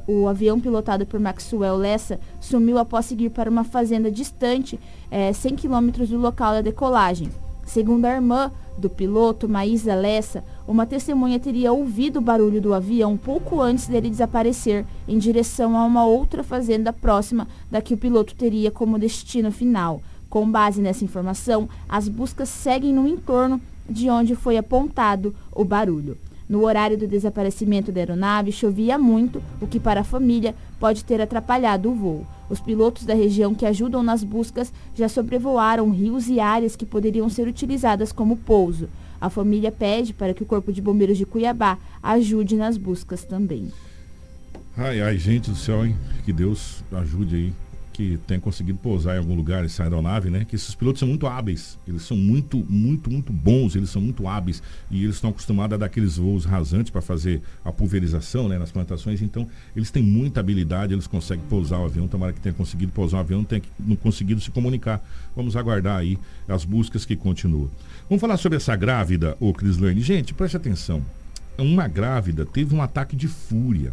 O, avião pilotado por Maxwell Lessa sumiu após seguir para uma fazenda distante, é, 100 quilômetros do local da decolagem. Segundo a irmã do piloto, Maísa Lessa, uma testemunha teria ouvido o barulho do avião pouco antes dele desaparecer, em direção a uma outra fazenda próxima da que o piloto teria como destino final. Com base nessa informação, as buscas seguem no entorno de onde foi apontado o barulho. No horário do desaparecimento da aeronave, chovia muito, o que para a família pode ter atrapalhado o voo. Os pilotos da região que ajudam nas buscas já sobrevoaram rios e áreas que poderiam ser utilizadas como pouso. A família pede para que o Corpo de Bombeiros de Cuiabá ajude nas buscas também. Ai, ai, gente do céu, hein? Que Deus ajude aí que tenha conseguido pousar em algum lugar essa aeronave, né? Que esses pilotos são muito hábeis, eles são muito, muito, muito bons, eles são muito hábeis e eles estão acostumados a dar aqueles voos rasantes para fazer a pulverização, né, nas plantações. Então, eles têm muita habilidade, eles conseguem pousar o avião. Tomara que tenha conseguido pousar o avião, tenha não conseguido se comunicar. Vamos aguardar aí as buscas que continuam. Vamos falar sobre essa grávida, ô Crislane. Gente, preste atenção. Uma grávida teve um ataque de fúria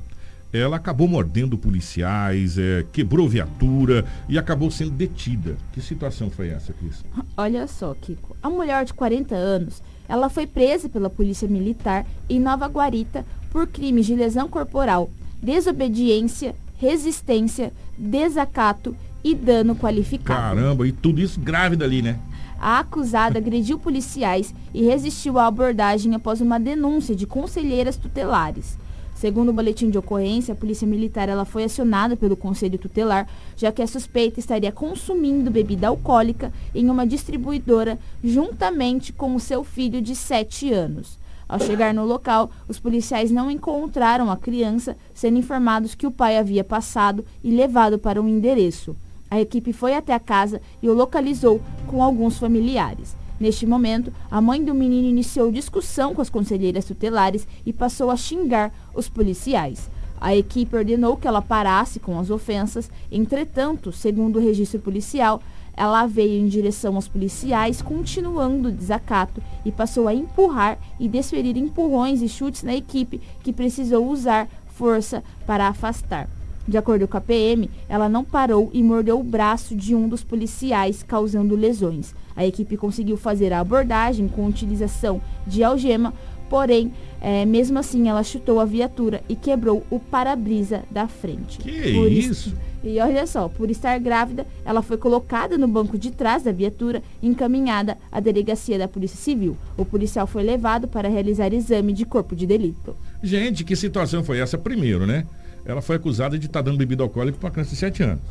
ela acabou mordendo policiais, é, quebrou viatura e acabou sendo detida. Que situação foi essa, Cris? Olha só, Kiko. A mulher de 40 anos, ela foi presa pela polícia militar em Nova Guarita por crimes de lesão corporal, desobediência, resistência, desacato e dano qualificado. Caramba, e tudo isso grávida ali, né? A acusada agrediu policiais e resistiu à abordagem após uma denúncia de conselheiras tutelares. Segundo o boletim de ocorrência, a Polícia Militar ela foi acionada pelo Conselho Tutelar, já que a suspeita estaria consumindo bebida alcoólica em uma distribuidora juntamente com o seu filho de 7 anos. Ao chegar no local, os policiais não encontraram a criança, sendo informados que o pai havia passado e levado para um endereço. A equipe foi até a casa e o localizou com alguns familiares. Neste momento, a mãe do menino iniciou discussão com as conselheiras tutelares e passou a xingar os policiais. A equipe ordenou que ela parasse com as ofensas, entretanto, segundo o registro policial, ela veio em direção aos policiais, continuando o desacato, e passou a empurrar e desferir empurrões e chutes na equipe, que precisou usar força para afastar. De acordo com a PM, ela não parou e mordeu o braço de um dos policiais, causando lesões. A equipe conseguiu fazer a abordagem com utilização de algema, porém, é, mesmo assim, ela chutou a viatura e quebrou o para-brisa da frente. Que por isso? isso? E olha só, por estar grávida, ela foi colocada no banco de trás da viatura e encaminhada à delegacia da Polícia Civil. O policial foi levado para realizar exame de corpo de delito. Gente, que situação foi essa? Primeiro, né? Ela foi acusada de estar tá dando bebida alcoólica para criança de 7 anos.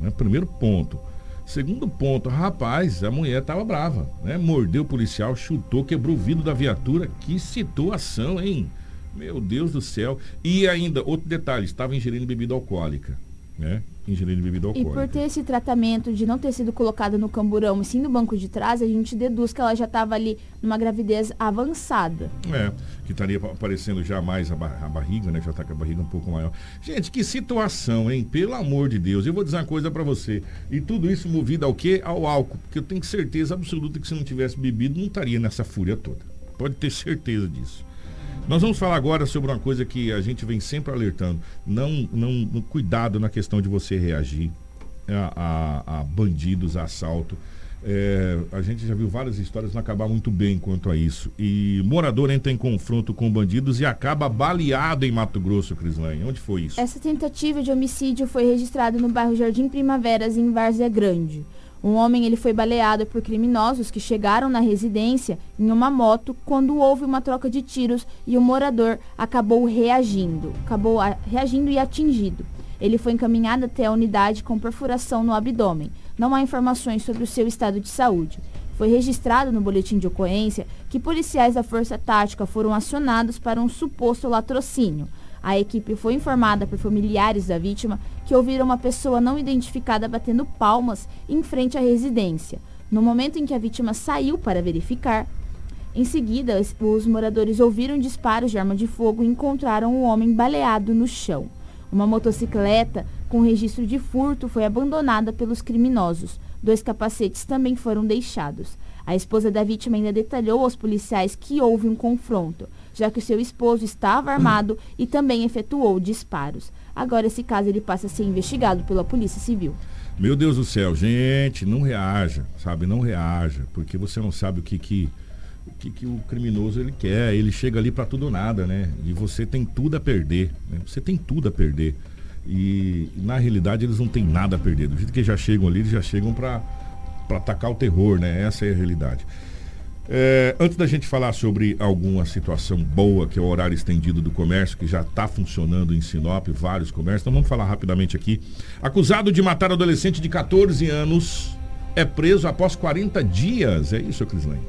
Né? Primeiro ponto. Segundo ponto, rapaz, a mulher estava brava, né? Mordeu o policial, chutou, quebrou o vidro da viatura. Que situação, hein? Meu Deus do céu. E ainda, outro detalhe, estava ingerindo bebida alcoólica, né? Ingerindo bebida alcoólica. E por ter esse tratamento de não ter sido colocada no camburão, e sim no banco de trás, a gente deduz que ela já estava ali numa gravidez avançada. É, que estaria aparecendo já mais a, bar a barriga, né? Já está com a barriga um pouco maior. Gente, que situação, hein? Pelo amor de Deus. Eu vou dizer uma coisa para você. E tudo isso movido ao quê? Ao álcool. Porque eu tenho certeza absoluta que se não tivesse bebido, não estaria nessa fúria toda. Pode ter certeza disso. Nós vamos falar agora sobre uma coisa que a gente vem sempre alertando. Não, não, cuidado na questão de você reagir a, a, a bandidos, a assalto. É, a gente já viu várias histórias não acabar muito bem quanto a isso. E morador entra em confronto com bandidos e acaba baleado em Mato Grosso, Crislane. Onde foi isso? Essa tentativa de homicídio foi registrada no bairro Jardim Primaveras, em Várzea Grande. Um homem ele foi baleado por criminosos que chegaram na residência em uma moto quando houve uma troca de tiros e o morador acabou reagindo, acabou reagindo e atingido. Ele foi encaminhado até a unidade com perfuração no abdômen. Não há informações sobre o seu estado de saúde. Foi registrado no boletim de ocorrência que policiais da Força Tática foram acionados para um suposto latrocínio. A equipe foi informada por familiares da vítima que ouviram uma pessoa não identificada batendo palmas em frente à residência. No momento em que a vítima saiu para verificar, em seguida, os moradores ouviram disparos de arma de fogo e encontraram o homem baleado no chão. Uma motocicleta com registro de furto foi abandonada pelos criminosos. Dois capacetes também foram deixados. A esposa da vítima ainda detalhou aos policiais que houve um confronto já que seu esposo estava armado e também efetuou disparos. Agora esse caso ele passa a ser investigado pela Polícia Civil. Meu Deus do céu, gente, não reaja, sabe? Não reaja, porque você não sabe o que que o que, que o criminoso ele quer. Ele chega ali para tudo ou nada, né? E você tem tudo a perder. Né? Você tem tudo a perder. E na realidade eles não têm nada a perder. Do jeito que já chegam ali, eles já chegam para atacar o terror, né? Essa é a realidade. É, antes da gente falar sobre alguma situação boa, que é o horário estendido do comércio, que já está funcionando em Sinop, vários comércios, então vamos falar rapidamente aqui. Acusado de matar adolescente de 14 anos é preso após 40 dias. É isso, Crislane?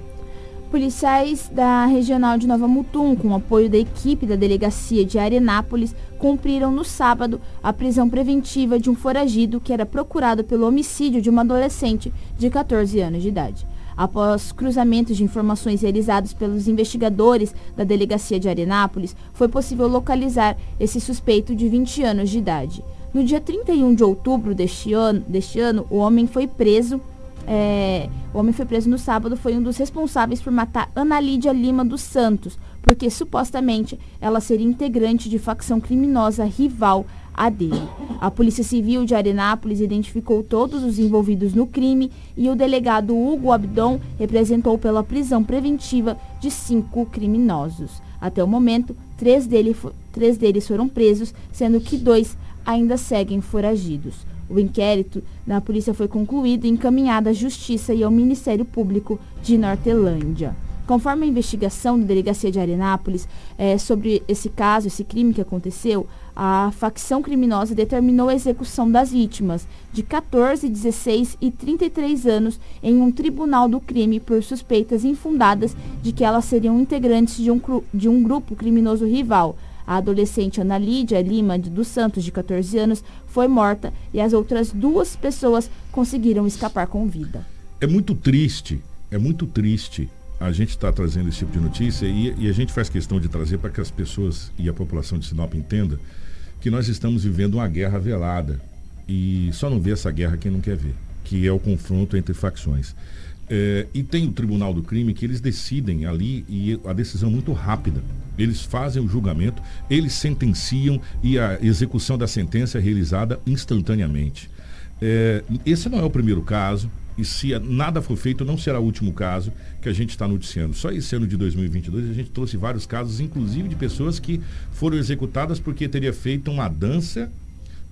Policiais da Regional de Nova Mutum, com apoio da equipe da Delegacia de Arenápolis, cumpriram no sábado a prisão preventiva de um foragido que era procurado pelo homicídio de uma adolescente de 14 anos de idade. Após cruzamentos de informações realizados pelos investigadores da Delegacia de Arenápolis, foi possível localizar esse suspeito de 20 anos de idade. No dia 31 de outubro deste ano, deste ano o homem foi preso. É, o homem foi preso no sábado, foi um dos responsáveis por matar Ana Lídia Lima dos Santos, porque supostamente ela seria integrante de facção criminosa rival a dele. A Polícia Civil de Arenápolis identificou todos os envolvidos no crime e o delegado Hugo Abdon representou pela prisão preventiva de cinco criminosos. Até o momento, três, dele, três deles foram presos, sendo que dois ainda seguem foragidos. O inquérito da polícia foi concluído e encaminhado à Justiça e ao Ministério Público de Nortelândia. Conforme a investigação da Delegacia de Arenápolis é, sobre esse caso, esse crime que aconteceu, a facção criminosa determinou a execução das vítimas de 14, 16 e 33 anos em um tribunal do crime por suspeitas infundadas de que elas seriam integrantes de um, de um grupo criminoso rival, A adolescente Ana Lídia Lima dos Santos, de 14 anos, foi morta e as outras duas pessoas conseguiram escapar com vida. É muito triste, é muito triste a gente estar tá trazendo esse tipo de notícia e, e, a gente faz questão de trazer para que as pessoas e a população de Sinop entenda que nós estamos vivendo uma guerra velada e só não vê essa guerra quem não quer ver, que é o confronto entre facções. É, e tem o Tribunal do Crime que eles decidem ali e a decisão é muito rápida. Eles fazem o julgamento, eles sentenciam e a execução da sentença é realizada instantaneamente. É, esse não é o primeiro caso, e se nada for feito, não será o último caso que a gente está noticiando. Só esse ano de 2022 a gente trouxe vários casos, inclusive de pessoas que foram executadas porque teria feito uma dança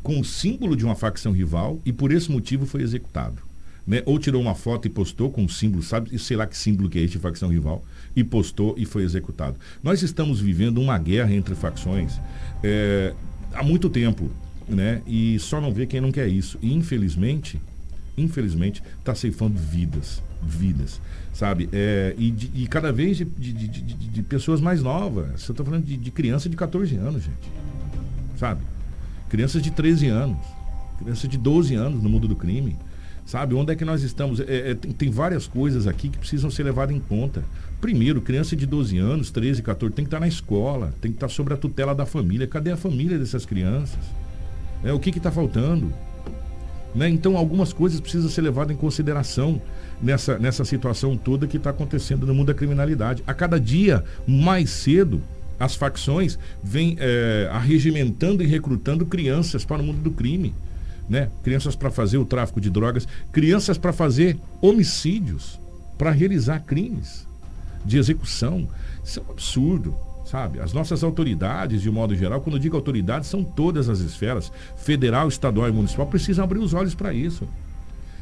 com o símbolo de uma facção rival e por esse motivo foi executado né? Ou tirou uma foto e postou com um símbolo, sabe? Sei lá que símbolo que é este, facção rival, e postou e foi executado. Nós estamos vivendo uma guerra entre facções é, há muito tempo, né? E só não vê quem não quer isso. E infelizmente, infelizmente, está ceifando vidas, vidas, sabe? É, e, de, e, cada vez de, de, de, pessoas mais novas. Eu estou falando de, criança de 14 anos, gente. Sabe? Crianças de 13 anos, crianças de 12 anos no mundo do crime. Sabe? Onde é que nós estamos? É, é, tem, tem, várias coisas aqui que precisam ser levadas em conta. Primeiro, criança de 12 anos, 13, 14, tem que estar na escola, tem que estar sob a tutela da família. Cadê a família dessas crianças? É, o que está faltando? Né? Então, algumas coisas precisam ser levadas em consideração nessa, nessa situação toda que está acontecendo no mundo da criminalidade. A cada dia mais cedo, as facções vêm é, arregimentando e recrutando crianças para o mundo do crime né? Crianças para fazer o tráfico de drogas, crianças para fazer homicídios, para realizar crimes de execução. Isso é um absurdo, sabe? As nossas autoridades, de modo geral, quando eu digo autoridades, são todas as esferas, federal, estadual e municipal, precisam abrir os olhos para isso.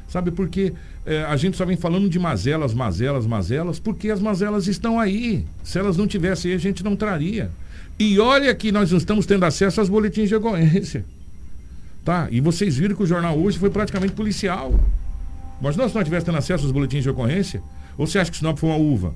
Sabe, porque é, a gente só vem falando de mazelas, mazelas, mazelas, porque as mazelas estão aí. Se elas não tivessem aí, a gente não traria. E olha que nós não estamos tendo acesso aos boletins de ocorrência. Tá? E vocês viram que o jornal hoje foi praticamente policial. Mas nós não tivesse tendo acesso aos boletins de ocorrência? Ou você acha que Sinop foi uma uva?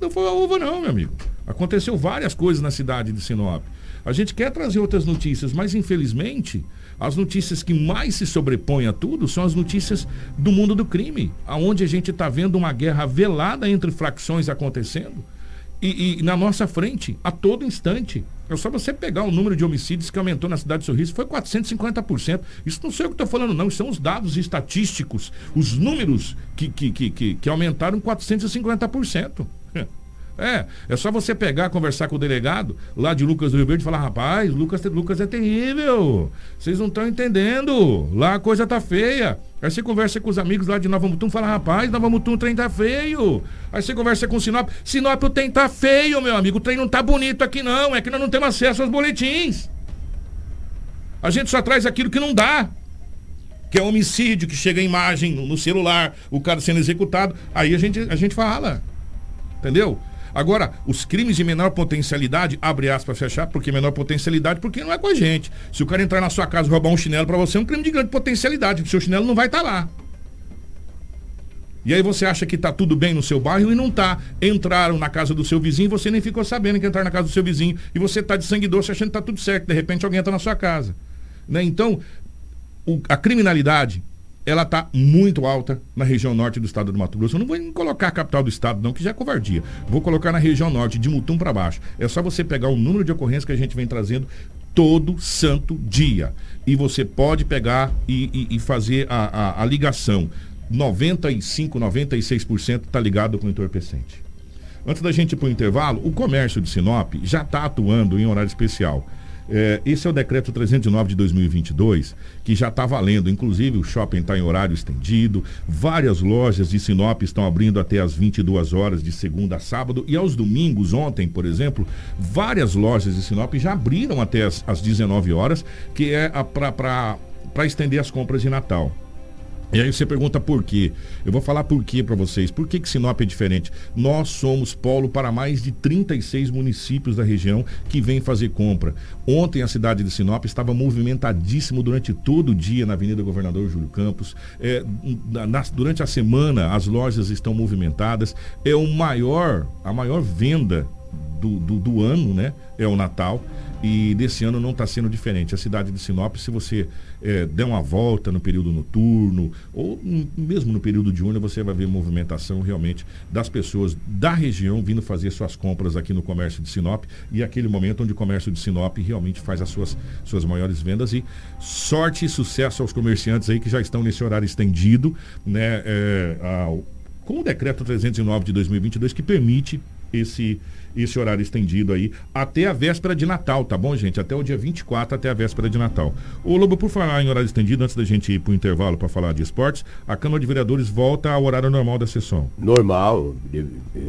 Não foi uma uva não, meu amigo. Aconteceu várias coisas na cidade de Sinop. A gente quer trazer outras notícias, mas infelizmente as notícias que mais se sobrepõem a tudo são as notícias do mundo do crime, aonde a gente está vendo uma guerra velada entre facções acontecendo e, e, na nossa frente, a todo instante. É só você pegar o número de homicídios que aumentou na cidade de Sorriso, foi 450%. Isso não sei o que estou falando, não. São os dados estatísticos, os números que, que, que, que, que aumentaram 450%. É, é só você pegar, conversar com o delegado lá de Lucas do Rio Verde e falar, rapaz, Lucas, Lucas é terrível. Vocês não estão entendendo. Lá a coisa tá feia. Aí você conversa com os amigos lá de Nova Mutum fala, rapaz, Nova Mutum o trem tá feio. Aí você conversa com o Sinop, Sinop o trem tá feio, meu amigo. O trem não tá bonito aqui não, é que nós não temos acesso aos boletins. A gente só traz aquilo que não dá. Que é homicídio, que chega a imagem no celular, o cara sendo executado. Aí a gente, a gente fala. Entendeu? Agora, os crimes de menor potencialidade, abre aspas, fechar, porque menor potencialidade, porque não é com a gente. Se o cara entrar na sua casa e roubar um chinelo para você, é um crime de grande potencialidade, porque o seu chinelo não vai estar tá lá. E aí você acha que está tudo bem no seu bairro e não está. Entraram na casa do seu vizinho e você nem ficou sabendo que entraram na casa do seu vizinho. E você está de sangue doce achando que está tudo certo. De repente alguém entra na sua casa. Né? Então, o, a criminalidade ela está muito alta na região norte do estado do Mato Grosso. Eu não vou colocar a capital do estado, não, que já é covardia. Vou colocar na região norte, de Mutum para baixo. É só você pegar o número de ocorrências que a gente vem trazendo todo santo dia. E você pode pegar e, e, e fazer a, a, a ligação. 95, 96% está ligado com entorpecente. Antes da gente ir para o intervalo, o comércio de Sinop já está atuando em horário especial. É, esse é o decreto 309 de 2022, que já está valendo. Inclusive, o shopping está em horário estendido. Várias lojas de Sinop estão abrindo até as 22 horas de segunda a sábado. E aos domingos, ontem, por exemplo, várias lojas de Sinop já abriram até as 19 horas, que é para estender as compras de Natal. E aí você pergunta por quê? Eu vou falar por quê para vocês. Por que, que Sinop é diferente? Nós somos polo para mais de 36 municípios da região que vêm fazer compra. Ontem a cidade de Sinop estava movimentadíssimo durante todo o dia na Avenida Governador Júlio Campos. É, na, durante a semana as lojas estão movimentadas. É o maior, a maior venda do, do, do ano, né? É o Natal. e desse ano não está sendo diferente. A cidade de Sinop, se você é, der uma volta no período noturno ou mesmo no período diurno, você vai ver movimentação realmente das pessoas da região vindo fazer suas compras aqui no comércio de Sinop e aquele momento onde o comércio de Sinop realmente faz as suas, suas maiores vendas e sorte e sucesso aos comerciantes aí que já estão nesse horário estendido, né? É, com o decreto 309 de 2022 que permite esse esse horário estendido aí até a véspera de Natal, tá bom, gente? Até o dia 24, até a véspera de Natal. Ô Lobo, por falar em horário estendido, antes da gente ir para o intervalo para falar de esportes, a Câmara de Vereadores volta ao horário normal da sessão. Normal.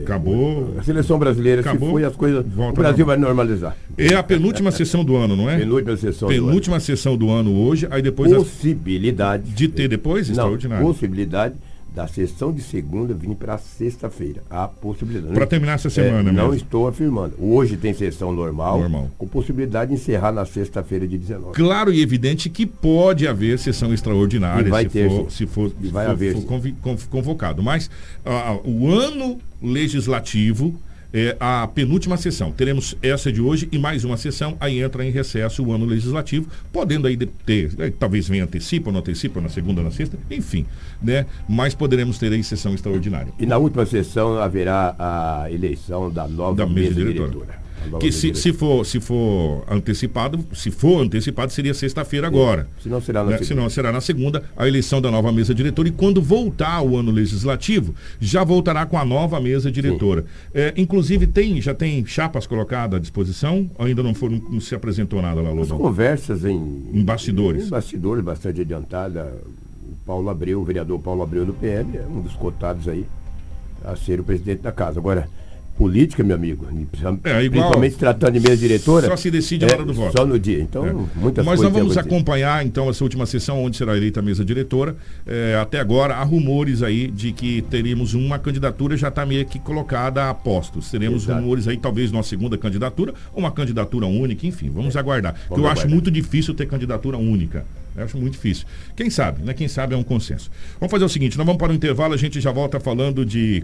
Acabou. A seleção brasileira, Acabou, se foi as coisas. O Brasil vai normalizar. É a penúltima sessão do ano, não é? Penúltima sessão penúltima do ano. sessão do ano hoje, aí depois. Possibilidade. De ter depois? Não, extraordinário. Possibilidade da sessão de segunda vir para sexta-feira. Há possibilidade. Para terminar essa semana, é, Não mesmo. estou afirmando. Hoje tem sessão normal, normal. com possibilidade de encerrar na sexta-feira de 19. Claro e evidente que pode haver sessão extraordinária se, ter, for, se for, e vai for, haver, for convocado. Mas uh, o ano legislativo é, a penúltima sessão. Teremos essa de hoje e mais uma sessão, aí entra em recesso o ano legislativo, podendo aí ter, é, talvez venha antecipa, não antecipa, na segunda, na sexta, enfim, né? Mas poderemos ter aí sessão extraordinária. E na última sessão haverá a eleição da nova da mesa, mesa diretora. diretora. Que se, se, for, se for antecipado, se for antecipado, seria sexta-feira agora. Se não será na né? segunda. Se não será na segunda, a eleição da nova mesa diretora. E quando voltar o ano legislativo, já voltará com a nova mesa diretora. É, inclusive, tem, já tem chapas colocadas à disposição? Ainda não, foram, não se apresentou nada lá, Lobão? As conversas em, em bastidores. Em bastidores, bastante adiantada. O Paulo Abreu, o vereador Paulo Abreu do PM, é um dos cotados aí a ser o presidente da casa. Agora política, meu amigo. É, igual, principalmente tratando de mesa diretora. Só se decide a hora do é, voto. Só no dia. Então, é. muitas Mas coisas. nós vamos acompanhar, então, essa última sessão, onde será eleita a mesa diretora. É, até agora, há rumores aí de que teríamos uma candidatura já está meio que colocada a postos. Teremos Exato. rumores aí, talvez, numa segunda candidatura, uma candidatura única, enfim, vamos é. aguardar. Vamos eu aguardar. acho muito difícil ter candidatura única. Eu acho muito difícil. Quem sabe, né? Quem sabe é um consenso. Vamos fazer o seguinte, nós vamos para o intervalo, a gente já volta falando de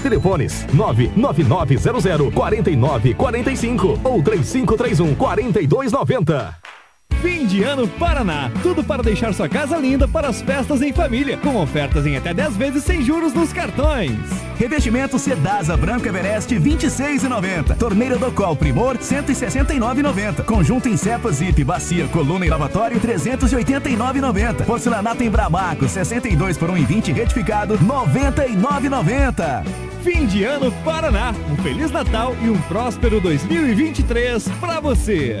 Telefones 99900 4945 ou 3531 4290. Fim de ano Paraná. Tudo para deixar sua casa linda para as festas em família, com ofertas em até 10 vezes sem juros nos cartões. Revestimento Sedasa Branco Everest 26,90. Torneira do Col Primor 169,90. Conjunto em cepa Zip, bacia, coluna e lavatório 389,90. Porcelanato em Bramaco 62 por 1,20 retificado 99,90. Fim de ano Paraná. Um feliz Natal e um próspero 2023 para você.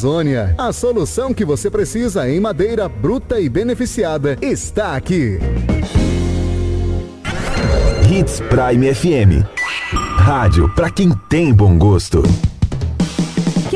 Amazônia. A solução que você precisa em madeira bruta e beneficiada está aqui. Hits Prime FM. Rádio para quem tem bom gosto.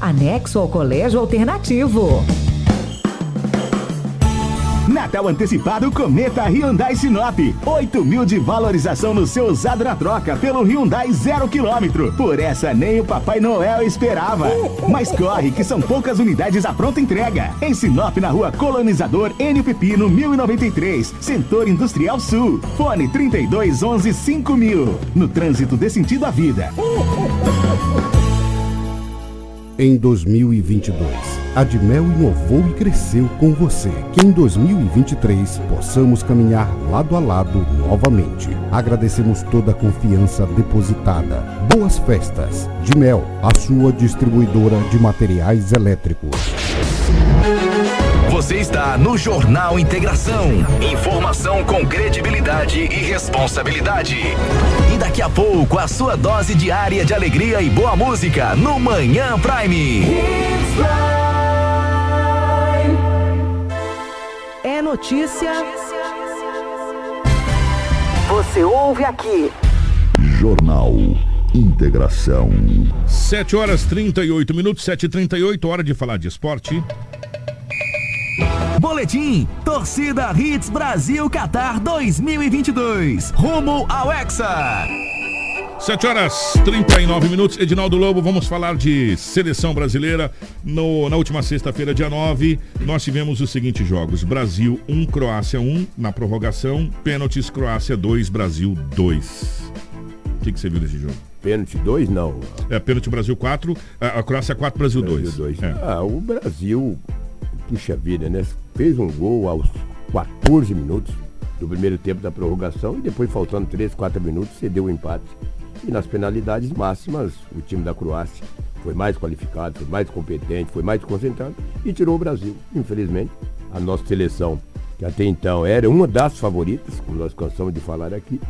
anexo ao Colégio Alternativo. Na Natal antecipado Cometa Hyundai Sinop. 8 mil de valorização no seu usado na troca pelo Hyundai zero quilômetro. Por essa nem o Papai Noel esperava. Mas corre que são poucas unidades à pronta entrega. Em Sinop, na rua Colonizador Enio Pepino, 1093, Setor Industrial Sul. Fone 32 11 5000. No trânsito dê sentido à vida. Em 2022, a Admel inovou e cresceu com você. Que em 2023 possamos caminhar lado a lado novamente. Agradecemos toda a confiança depositada. Boas festas. Dimel, a sua distribuidora de materiais elétricos. Você está no Jornal Integração. Informação com credibilidade e responsabilidade. E daqui a pouco, a sua dose diária de alegria e boa música no Manhã Prime. É notícia. Você ouve aqui. Jornal Integração. 7 horas 38 minutos, 7h38, hora de falar de esporte. Boletim Torcida Hits Brasil Qatar 2022. Rumo ao Hexa. 7 horas 39 minutos. Edinaldo Lobo, vamos falar de seleção brasileira. No, na última sexta-feira, dia 9, nós tivemos os seguintes jogos: Brasil 1, Croácia 1, na prorrogação, pênaltis Croácia 2, Brasil 2. O que, que você viu desse jogo? Pênalti 2, não. É, pênalti Brasil 4, a, a Croácia 4, Brasil 2. Brasil dois. É. Ah, o Brasil, puxa vida, né? Fez um gol aos 14 minutos do primeiro tempo da prorrogação e depois, faltando 3, 4 minutos, cedeu o empate. E nas penalidades máximas, o time da Croácia foi mais qualificado, foi mais competente, foi mais concentrado e tirou o Brasil. Infelizmente, a nossa seleção, que até então era uma das favoritas, como nós cansamos de falar aqui,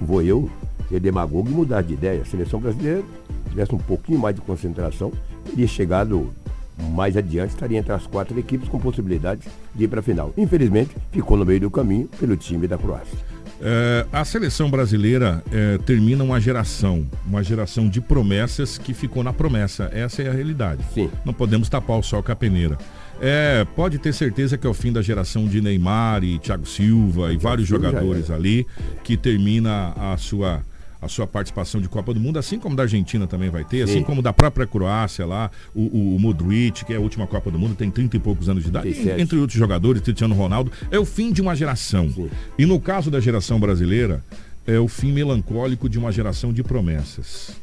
vou eu ser demagogo e mudar de ideia. A seleção brasileira tivesse um pouquinho mais de concentração, teria chegado mais adiante, estaria entre as quatro equipes com possibilidades de ir para a final. Infelizmente, ficou no meio do caminho pelo time da Croácia. É, a seleção brasileira é, termina uma geração, uma geração de promessas que ficou na promessa. Essa é a realidade. Sim. Não podemos tapar o sol com a peneira. É, pode ter certeza que é o fim da geração de Neymar e Thiago Silva e vários jogadores ali que termina a sua a sua participação de Copa do Mundo, assim como da Argentina também vai ter, Sim. assim como da própria Croácia lá, o, o, o Modric, que é a última Copa do Mundo, tem 30 e poucos anos de idade, 37. entre outros jogadores, Cristiano Ronaldo, é o fim de uma geração. E no caso da geração brasileira, é o fim melancólico de uma geração de promessas.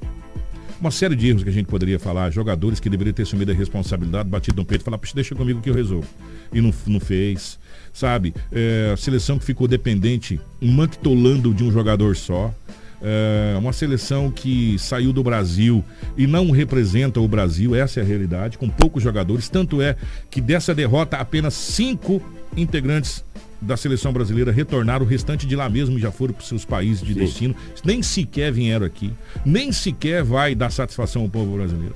Uma série de erros que a gente poderia falar, jogadores que deveriam ter assumido a responsabilidade, batido no peito e falar, puxa, deixa comigo que eu resolvo. E não, não fez, sabe? É, a seleção que ficou dependente, mantolando de um jogador só. É, uma seleção que saiu do Brasil e não representa o Brasil, essa é a realidade, com poucos jogadores. Tanto é que dessa derrota, apenas cinco integrantes da seleção brasileira retornaram, o restante de lá mesmo já foram para os seus países de destino, nem sequer vieram aqui, nem sequer vai dar satisfação ao povo brasileiro.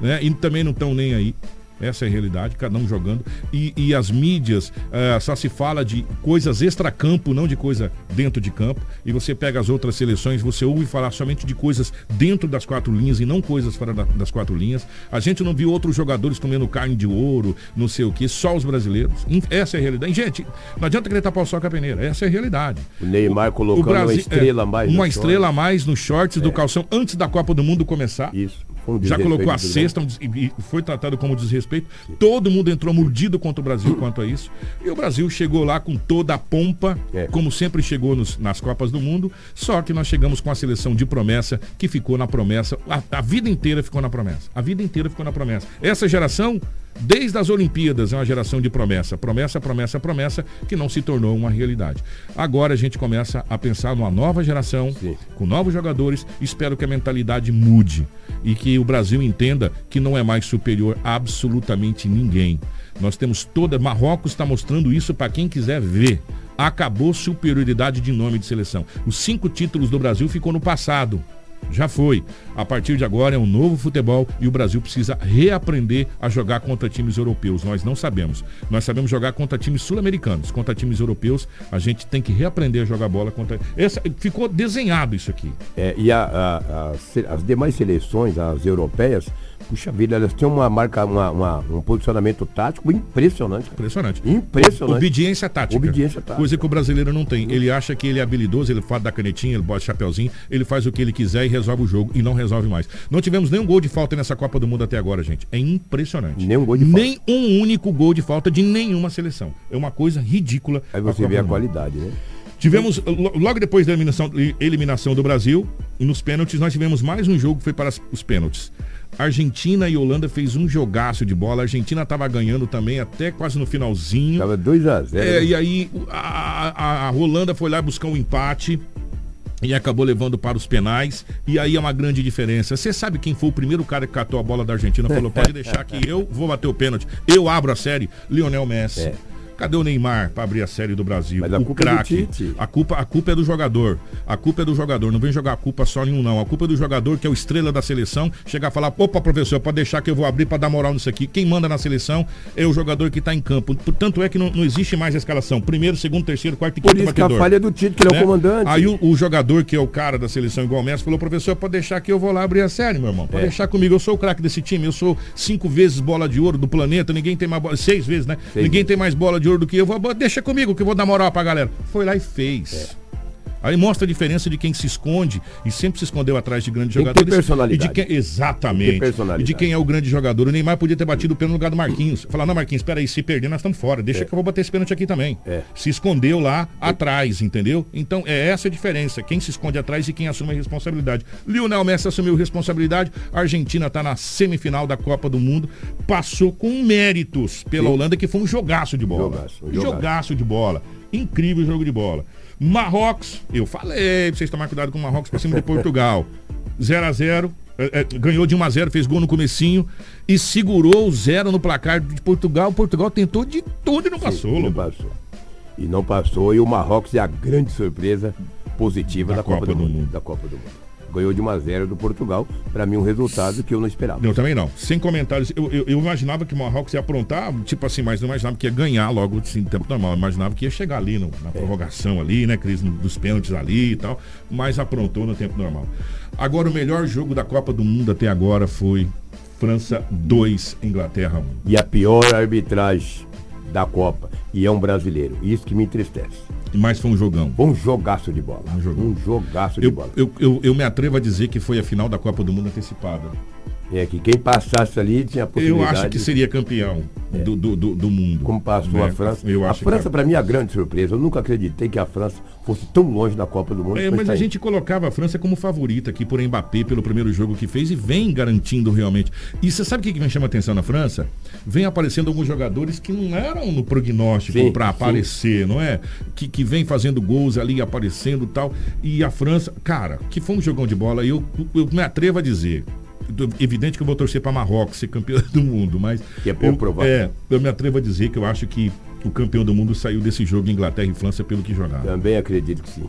Né? E também não estão nem aí. Essa é a realidade, cada um jogando. E, e as mídias, eh, só se fala de coisas extra-campo, não de coisa dentro de campo. E você pega as outras seleções, você ouve falar somente de coisas dentro das quatro linhas e não coisas fora da- das quatro linhas. A gente não viu outros jogadores comendo carne de ouro, não sei o que, só os brasileiros. Essa é a realidade. E, gente, não adianta querer tapar o sol com a peneira. Essa é a realidade. O Neymar colocando uma estrela a mais no Uma estrela a mais nos shorts do calção antes da Copa do Mundo começar. Isso. Um Já colocou a cesta e foi tratado como desrespeito. Todo mundo entrou mordido contra o Brasil quanto a isso. E o Brasil chegou lá com toda a pompa, É. como sempre chegou nos- nas Copas do Mundo. Só que nós chegamos com a seleção de promessa, que ficou na promessa. A, a vida inteira ficou na promessa. A vida inteira ficou na promessa. Essa geração, desde as Olimpíadas, é uma geração de promessa. Promessa, promessa, promessa, que não se tornou uma realidade. Agora a gente começa a pensar numa nova geração, com novos jogadores. Espero que a mentalidade mude e que o Brasil entenda que não é mais superior a absolutamente ninguém. Nós temos toda. Marrocos está mostrando isso para quem quiser ver. Acabou superioridade de nome de seleção. Os cinco títulos do Brasil ficou no passado. Já foi. A partir de agora é um novo futebol e o Brasil precisa reaprender a jogar contra times europeus. Nós não sabemos. Nós sabemos jogar contra times sul-americanos. Contra times europeus, a gente tem que reaprender a jogar bola contra. Essa, ficou desenhado isso aqui. É, e a- a- a as demais seleções, as europeias, Puxa vida, elas têm uma marca, uma, uma- um posicionamento tático impressionante. Impressionante. Impressionante. Obediência tática. Obediência tática. Coisa que o brasileiro não tem. Ele acha que ele é habilidoso, ele faz da canetinha, ele bota chapeuzinho, ele faz o que ele quiser e resolve o jogo e não resolve mais. Não tivemos nenhum gol de falta nessa Copa do Mundo até agora, gente. É impressionante. Nenhum gol de Nem um único gol de falta de nenhuma seleção. É uma coisa ridícula. Aí você vê a qualidade, né? Tivemos, lo- logo depois da eliminação, eliminação do Brasil, nos pênaltis, nós tivemos mais um jogo que foi para os pênaltis. Argentina e Holanda fez um jogaço de bola. A Argentina estava ganhando também até quase no finalzinho. Tava 2 a 0 É, e aí a, a- a Holanda foi lá buscar um empate e acabou levando para os penais. E aí é uma grande diferença. Você sabe quem foi o primeiro cara que catou a bola da Argentina? Falou, pode deixar que eu vou bater o pênalti. Eu abro a série. Lionel Messi. Cadê o Neymar para abrir a série do Brasil? Mas a o culpa é do craque. Tite. A culpa, a culpa é do jogador. A culpa é do jogador. Não vem jogar a culpa só em um, não. A culpa é do jogador, que é o estrela da seleção. Chegar a falar, opa, professor, pode deixar que eu vou abrir para dar moral nisso aqui. Quem manda na seleção é o jogador que está em campo. Tanto é que não, não existe mais a escalação. Primeiro, segundo, terceiro, quarto e Por quinto isso que a falha é do Tite, que ele é o comandante. Aí o, o jogador, que é o cara da seleção igual o Messi, falou, professor, pode deixar que eu vou lá abrir a série, meu irmão. Pode É. deixar comigo. Eu sou o craque desse time. Eu sou cinco vezes bola de ouro do planeta. Ninguém tem mais bola. Seis vezes, né? Seis Ninguém tem mais bola de ouro do que eu. Vou, deixa comigo que eu vou dar moral pra galera. Foi lá e fez. É. Aí mostra a diferença de quem se esconde e sempre se escondeu atrás de grandes Tem jogadores. personalidade. E de quem, exatamente. personalidade. E de quem é o grande jogador. O Neymar podia ter batido o pênalti no lugar do Marquinhos. Falar, não, Marquinhos, espera aí, se perder, nós estamos fora. Deixa que eu vou bater esse pênalti aqui também. É. Se escondeu lá atrás, entendeu? Então é essa a diferença. Quem se esconde atrás e quem assume a responsabilidade. Lionel Messi assumiu responsabilidade. A Argentina está na semifinal da Copa do Mundo. Passou com méritos pela Sim. Holanda, que foi um jogaço de bola. Jogaço, jogaço. jogaço de bola. Incrível jogo de bola. Marrocos, eu falei pra vocês tomar cuidado com o Marrocos pra cima de Portugal. <laughs> 0 a 0 é, é, ganhou de 1 a 0 fez gol no comecinho e segurou o zero no placar de Portugal. Portugal tentou de tudo e não passou, Não Lobo. passou. E não passou. E o Marrocos é a grande surpresa positiva da, Copa, do, mundo, Da Copa do Mundo. Ganhou de 1 a 0 do Portugal. Para mim, um resultado que eu não esperava. Eu também não. Sem comentários. Eu, eu, eu imaginava que o Marrocos ia aprontar, tipo assim, mas não imaginava que ia ganhar logo assim, em tempo normal. Eu imaginava que ia chegar ali no- na prorrogação ali, né, Cris? no- Dos pênaltis ali e tal. Mas aprontou no tempo normal. Agora, o melhor jogo da Copa do Mundo até agora foi França 2, Inglaterra 1. E a pior arbitragem da Copa. E é um brasileiro. Isso que me entristece. Mas foi um jogão. Um jogaço de bola. Um jogão. Um jogaço de Eu, bola. eu, eu, eu me atrevo a dizer que foi a final da Copa do Mundo antecipada. É que quem passasse ali tinha a Eu possibilidade. acho que seria campeão do, do, do, do mundo. Como passou né? a França. Eu a França, que... para mim, é a grande surpresa. Eu nunca acreditei que a França fosse tão longe da Copa do Mundo. É, mas a saindo. gente colocava a França como favorita aqui por Mbappé pelo primeiro jogo que fez e vem garantindo realmente. E você sabe o que, que vem chamar atenção na França? Vem aparecendo alguns jogadores que não eram no prognóstico para aparecer, não é? Que, que vem fazendo gols ali, aparecendo e tal. E a França, cara, que foi um jogão de bola. Eu, eu me atrevo a dizer. Evidente que eu vou torcer para Marrocos ser campeão <laughs> do mundo, mas. Que é pouco eu, provável. É, eu me atrevo a dizer que eu acho que o campeão do mundo saiu desse jogo Inglaterra e França pelo que jogaram. Também acredito que sim.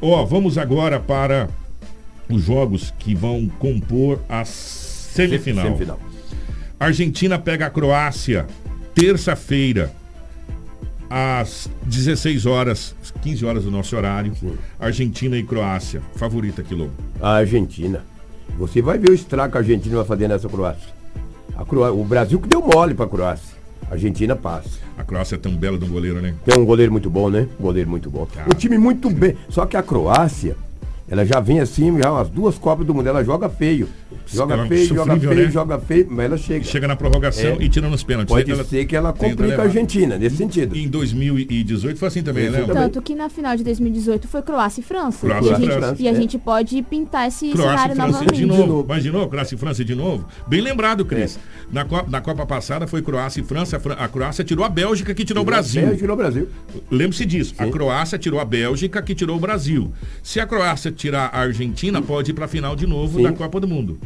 Ó, vamos agora para os jogos que vão compor a semifinal. Semifinal. Argentina pega a Croácia terça-feira às 16 horas, 15 horas do nosso horário. Argentina e Croácia. Favorita aqui, Lobo. A Argentina. Você vai ver o estrago que a Argentina vai fazer nessa Croácia. A Croá... O Brasil que deu mole para a Croácia. A Argentina passa. A Croácia é tão bela de um goleiro, né? Tem um goleiro muito bom, né? Um goleiro muito bom. Um time muito bem. Só que a Croácia, ela já vem assim, já as duas Copas do Mundo, ela joga feio. Joga Ela feio, joga feio, né? joga feio, mas ela chega. Chega na prorrogação É. e tira nos pênaltis. Pode Ela ser que ela complica a Argentina, nesse sentido. Em 2018 foi assim também, né? Tanto que na final de 2018 foi Croácia e França. Croácia e a gente, França, e a é. gente pode pintar esse Croácia e cenário França novamente. de novo. Imaginou? Croácia e França de novo? Bem lembrado, Cris. É. Na, Copa, na Copa passada foi Croácia e França. A Fran- A Croácia tirou a Bélgica, que tirou o Tirou Brasil. Bélgica, tirou o Brasil. Lembre-se disso. A Croácia tirou a Bélgica, que tirou o Brasil. Se a Croácia tirar a Argentina, pode ir para a final de novo Sim. da Copa do Mundo.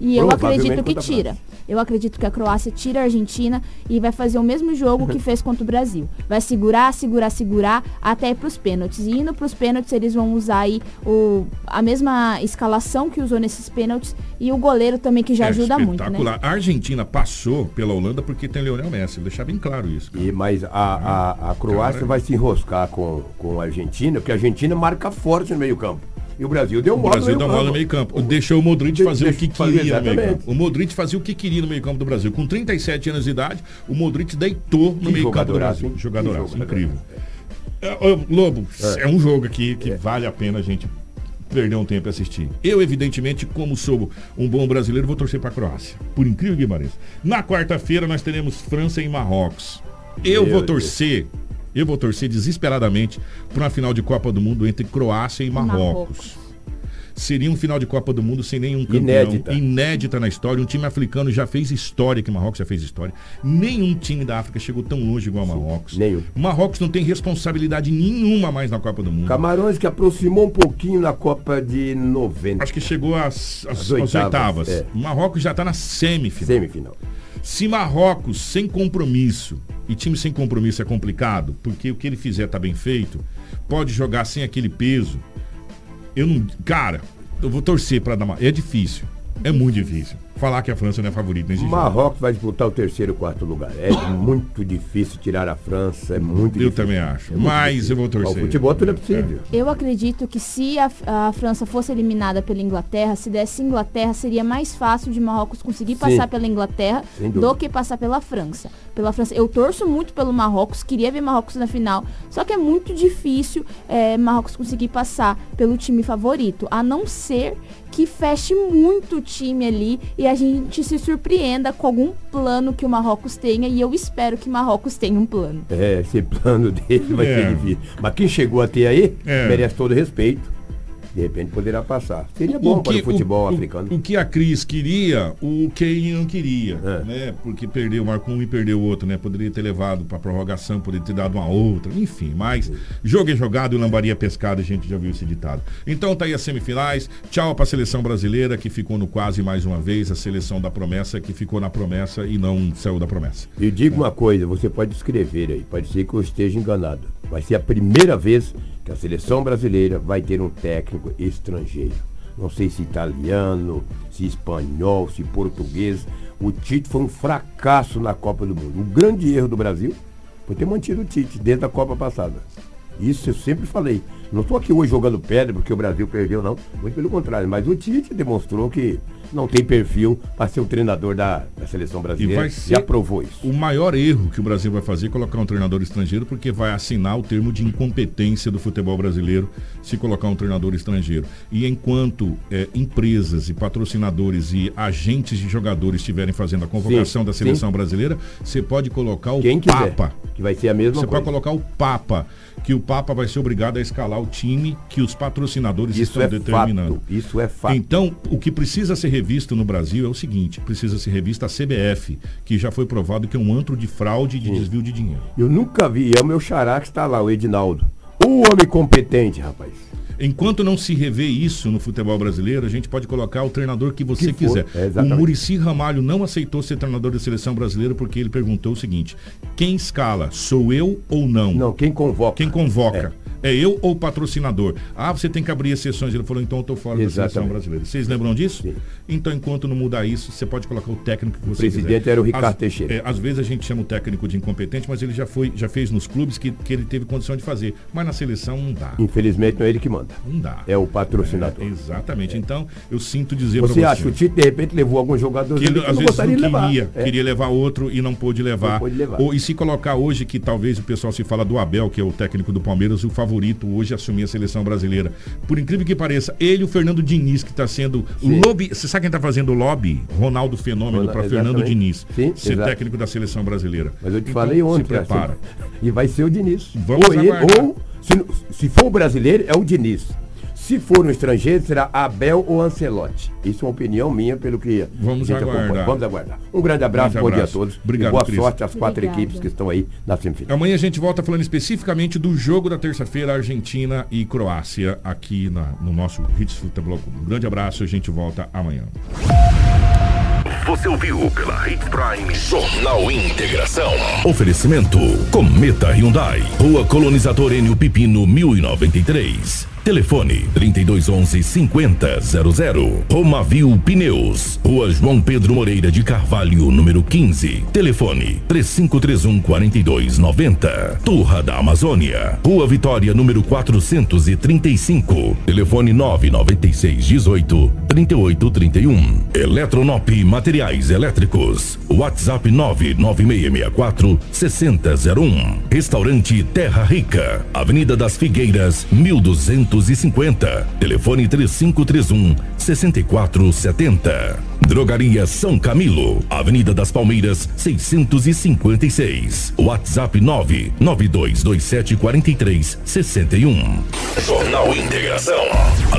E eu acredito que tira. Eu acredito que a Croácia tira a Argentina e vai fazer o mesmo jogo que <laughs> fez contra o Brasil. Vai segurar, segurar, segurar até ir pros pênaltis. E indo pros pênaltis, eles vão usar aí o, a mesma escalação que usou nesses pênaltis e o goleiro também que já É ajuda muito, né? A Argentina passou pela Holanda porque tem Leonel Messi. Vou deixar bem claro isso. E, mas a, a, a Croácia Cara. vai se enroscar com, com a Argentina, porque a Argentina marca forte no meio campo. E o Brasil deu O mola Brasil deu no meio campo. Deixou o Modric fazer o que queria no meio campo. O Modric fazia o que queria no meio campo do Brasil. Com 37 anos de idade, o Modric deitou no meio campo do Brasil. Jogadoraço, incrível. É, Lobo, é. um jogo aqui que vale a pena a gente perder um tempo e assistir. Eu, evidentemente, como sou um bom brasileiro, vou torcer para a Croácia. Por incrível que pareça. Na quarta-feira nós teremos França e Marrocos. Eu Meu vou Deus. Eu vou torcer desesperadamente para uma final de Copa do Mundo entre Croácia e Marrocos. Seria um final de Copa do Mundo sem nenhum campeão. Inédita. Inédita na história. Um time africano já fez história, que Marrocos já fez história. Nenhum time da África chegou tão longe igual Marrocos. Nenhum. Marrocos não tem responsabilidade nenhuma mais na Copa do Mundo. Camarões que aproximou um pouquinho na Copa de 90. Acho que chegou às, às- às oitavas, oitavas. é. Marrocos já está na semifinal. Semifinal. Se Marrocos sem compromisso, e time sem compromisso é complicado, porque o que ele fizer tá bem feito, pode jogar sem aquele peso. Eu não. Cara, eu vou torcer para dar uma. É difícil. É muito difícil. Falar que a França não é favorita nesse jogo. Marrocos vai disputar o terceiro e quarto lugar. É muito difícil tirar a França, é muito Eu difícil. também acho. É Mas difícil. eu vou torcer. O futebol tudo é possível. Eu acredito que se a, a França fosse eliminada pela Inglaterra, se desse Inglaterra, seria mais fácil de Marrocos conseguir Sim. passar pela Inglaterra do que passar pela França. Pela França. Eu torço muito pelo Marrocos, queria ver Marrocos na final, só que é muito difícil é, Marrocos conseguir passar pelo time favorito, a não ser que feche muito o time ali e a gente se surpreenda com algum plano que o Marrocos tenha e eu espero que Marrocos tenha um plano. É, esse plano dele vai É. ser difícil. Mas quem chegou até aí É. merece todo respeito. De repente poderá passar. Seria bom para o futebol o- africano. O que a Cris queria, o Kane não queria, É. né? Porque perdeu, marcou um e perdeu o outro, né? Poderia ter levado para prorrogação, poderia ter dado uma outra, enfim. Mas jogo é jogado e lambaria pescada, a gente já viu esse ditado. Então tá aí as semifinais. Tchau para a seleção brasileira que ficou no quase mais uma vez, a seleção da promessa que ficou na promessa e não saiu da promessa. E digo uma coisa, você pode escrever aí, pode ser que eu esteja enganado. Vai ser a primeira vez que a seleção brasileira vai ter um técnico estrangeiro. Não sei se italiano, se espanhol, se português. O Tite foi um fracasso na Copa do Mundo. O grande erro do Brasil foi ter mantido o Tite desde a Copa passada. Isso eu sempre falei. Não estou aqui hoje jogando pedra porque o Brasil perdeu, não. Muito pelo contrário. Mas o Tite demonstrou que não tem perfil para ser o treinador da, da seleção E brasileira. vai E ser aprovou isso. o maior erro que o Brasil vai fazer é colocar um treinador estrangeiro, porque vai assinar o termo de incompetência do futebol brasileiro se colocar um treinador estrangeiro. E enquanto eh, empresas e patrocinadores e agentes de jogadores estiverem fazendo a convocação Sim, da sim. seleção brasileira, você pode colocar o Quem quiser. Papa. Que vai ser a mesma Você coisa. pode colocar o Papa, que o Papa vai ser obrigado a escalar o time que os patrocinadores Isso estão é determinando. fato. Isso é fato. Então, o que precisa ser revisto no Brasil é o seguinte: precisa ser revista a CBF, que já foi provado que é um antro de fraude e de desvio de dinheiro. Eu nunca vi, é o meu xará que está lá, o Edinaldo. O homem competente, rapaz. Enquanto não se revê isso no futebol brasileiro, a gente pode colocar o treinador que você Que quiser. é, o. Murici Ramalho não aceitou ser treinador da seleção brasileira porque ele perguntou o seguinte: quem escala? Sou eu ou não? Não, quem convoca. Quem convoca? É. eu ou o patrocinador? Ah, você tem que abrir exceções. Ele falou, então eu tô fora da seleção Exatamente. brasileira. Vocês lembram disso? Então, enquanto não mudar isso, você pode colocar o técnico que você presidente quiser. era o Ricardo às, Teixeira. é, às vezes a gente chama o técnico de incompetente, mas ele já foi, já fez nos clubes que, que ele teve condição de fazer. Mas na seleção não dá. Infelizmente não é ele que manda. Não dá. É o patrocinador. É, exatamente. Então, eu sinto dizer Você pra acha que o Tite de repente levou algum jogador que ele, às não vezes gostaria não de levar? queria, É. queria levar outro e não pôde levar. Não pôde levar. Ou, e se colocar hoje que talvez o pessoal se fala do Abel, que é o técnico do Palmeiras, o favorito hoje a assumir a seleção brasileira. Por incrível que pareça, ele e o Fernando Diniz, que está sendo Sim. lobby. Você sabe quem está fazendo lobby? Ronaldo Fenômeno para Fernando. Diniz Sim, ser exato. técnico da seleção brasileira. Mas eu te Então, falei ontem. Se prepara. assim, e vai ser o Diniz. Vamos ou ele- ou se, se for o brasileiro, é o Diniz. Se for um estrangeiro, será Abel ou Ancelotti. Isso é uma opinião minha, pelo que Vamos a gente aguardar. acompanha. Vamos aguardar. Um grande abraço, Grande bom dia a abraço. todos. Obrigado, e boa Cris. sorte às quatro Obrigada. equipes que estão aí na semifinal. Amanhã a gente volta falando especificamente do jogo da terça-feira, Argentina e Croácia, aqui na- no nosso Hits Futebol Clube. Um grande abraço e a gente volta amanhã. Você ouviu pela Hit Prime Jornal Integração. Oferecimento Cometa Hyundai. Rua Colonizador Enio Pipino 1093. Telefone 3211 5000. Romavil Pneus. Rua João Pedro Moreira de Carvalho, número 15. Telefone 3531 4290. Turra da Amazônia. Rua Vitória, número 435. Telefone 996 18 3831. Eletronop Materiais Elétricos. WhatsApp 99664 6001. Restaurante Terra Rica. Avenida das Figueiras, 1250. Telefone 3531 6470. Drogaria São Camilo. Avenida das Palmeiras, 656. WhatsApp 99227 4361. Jornal Integração. A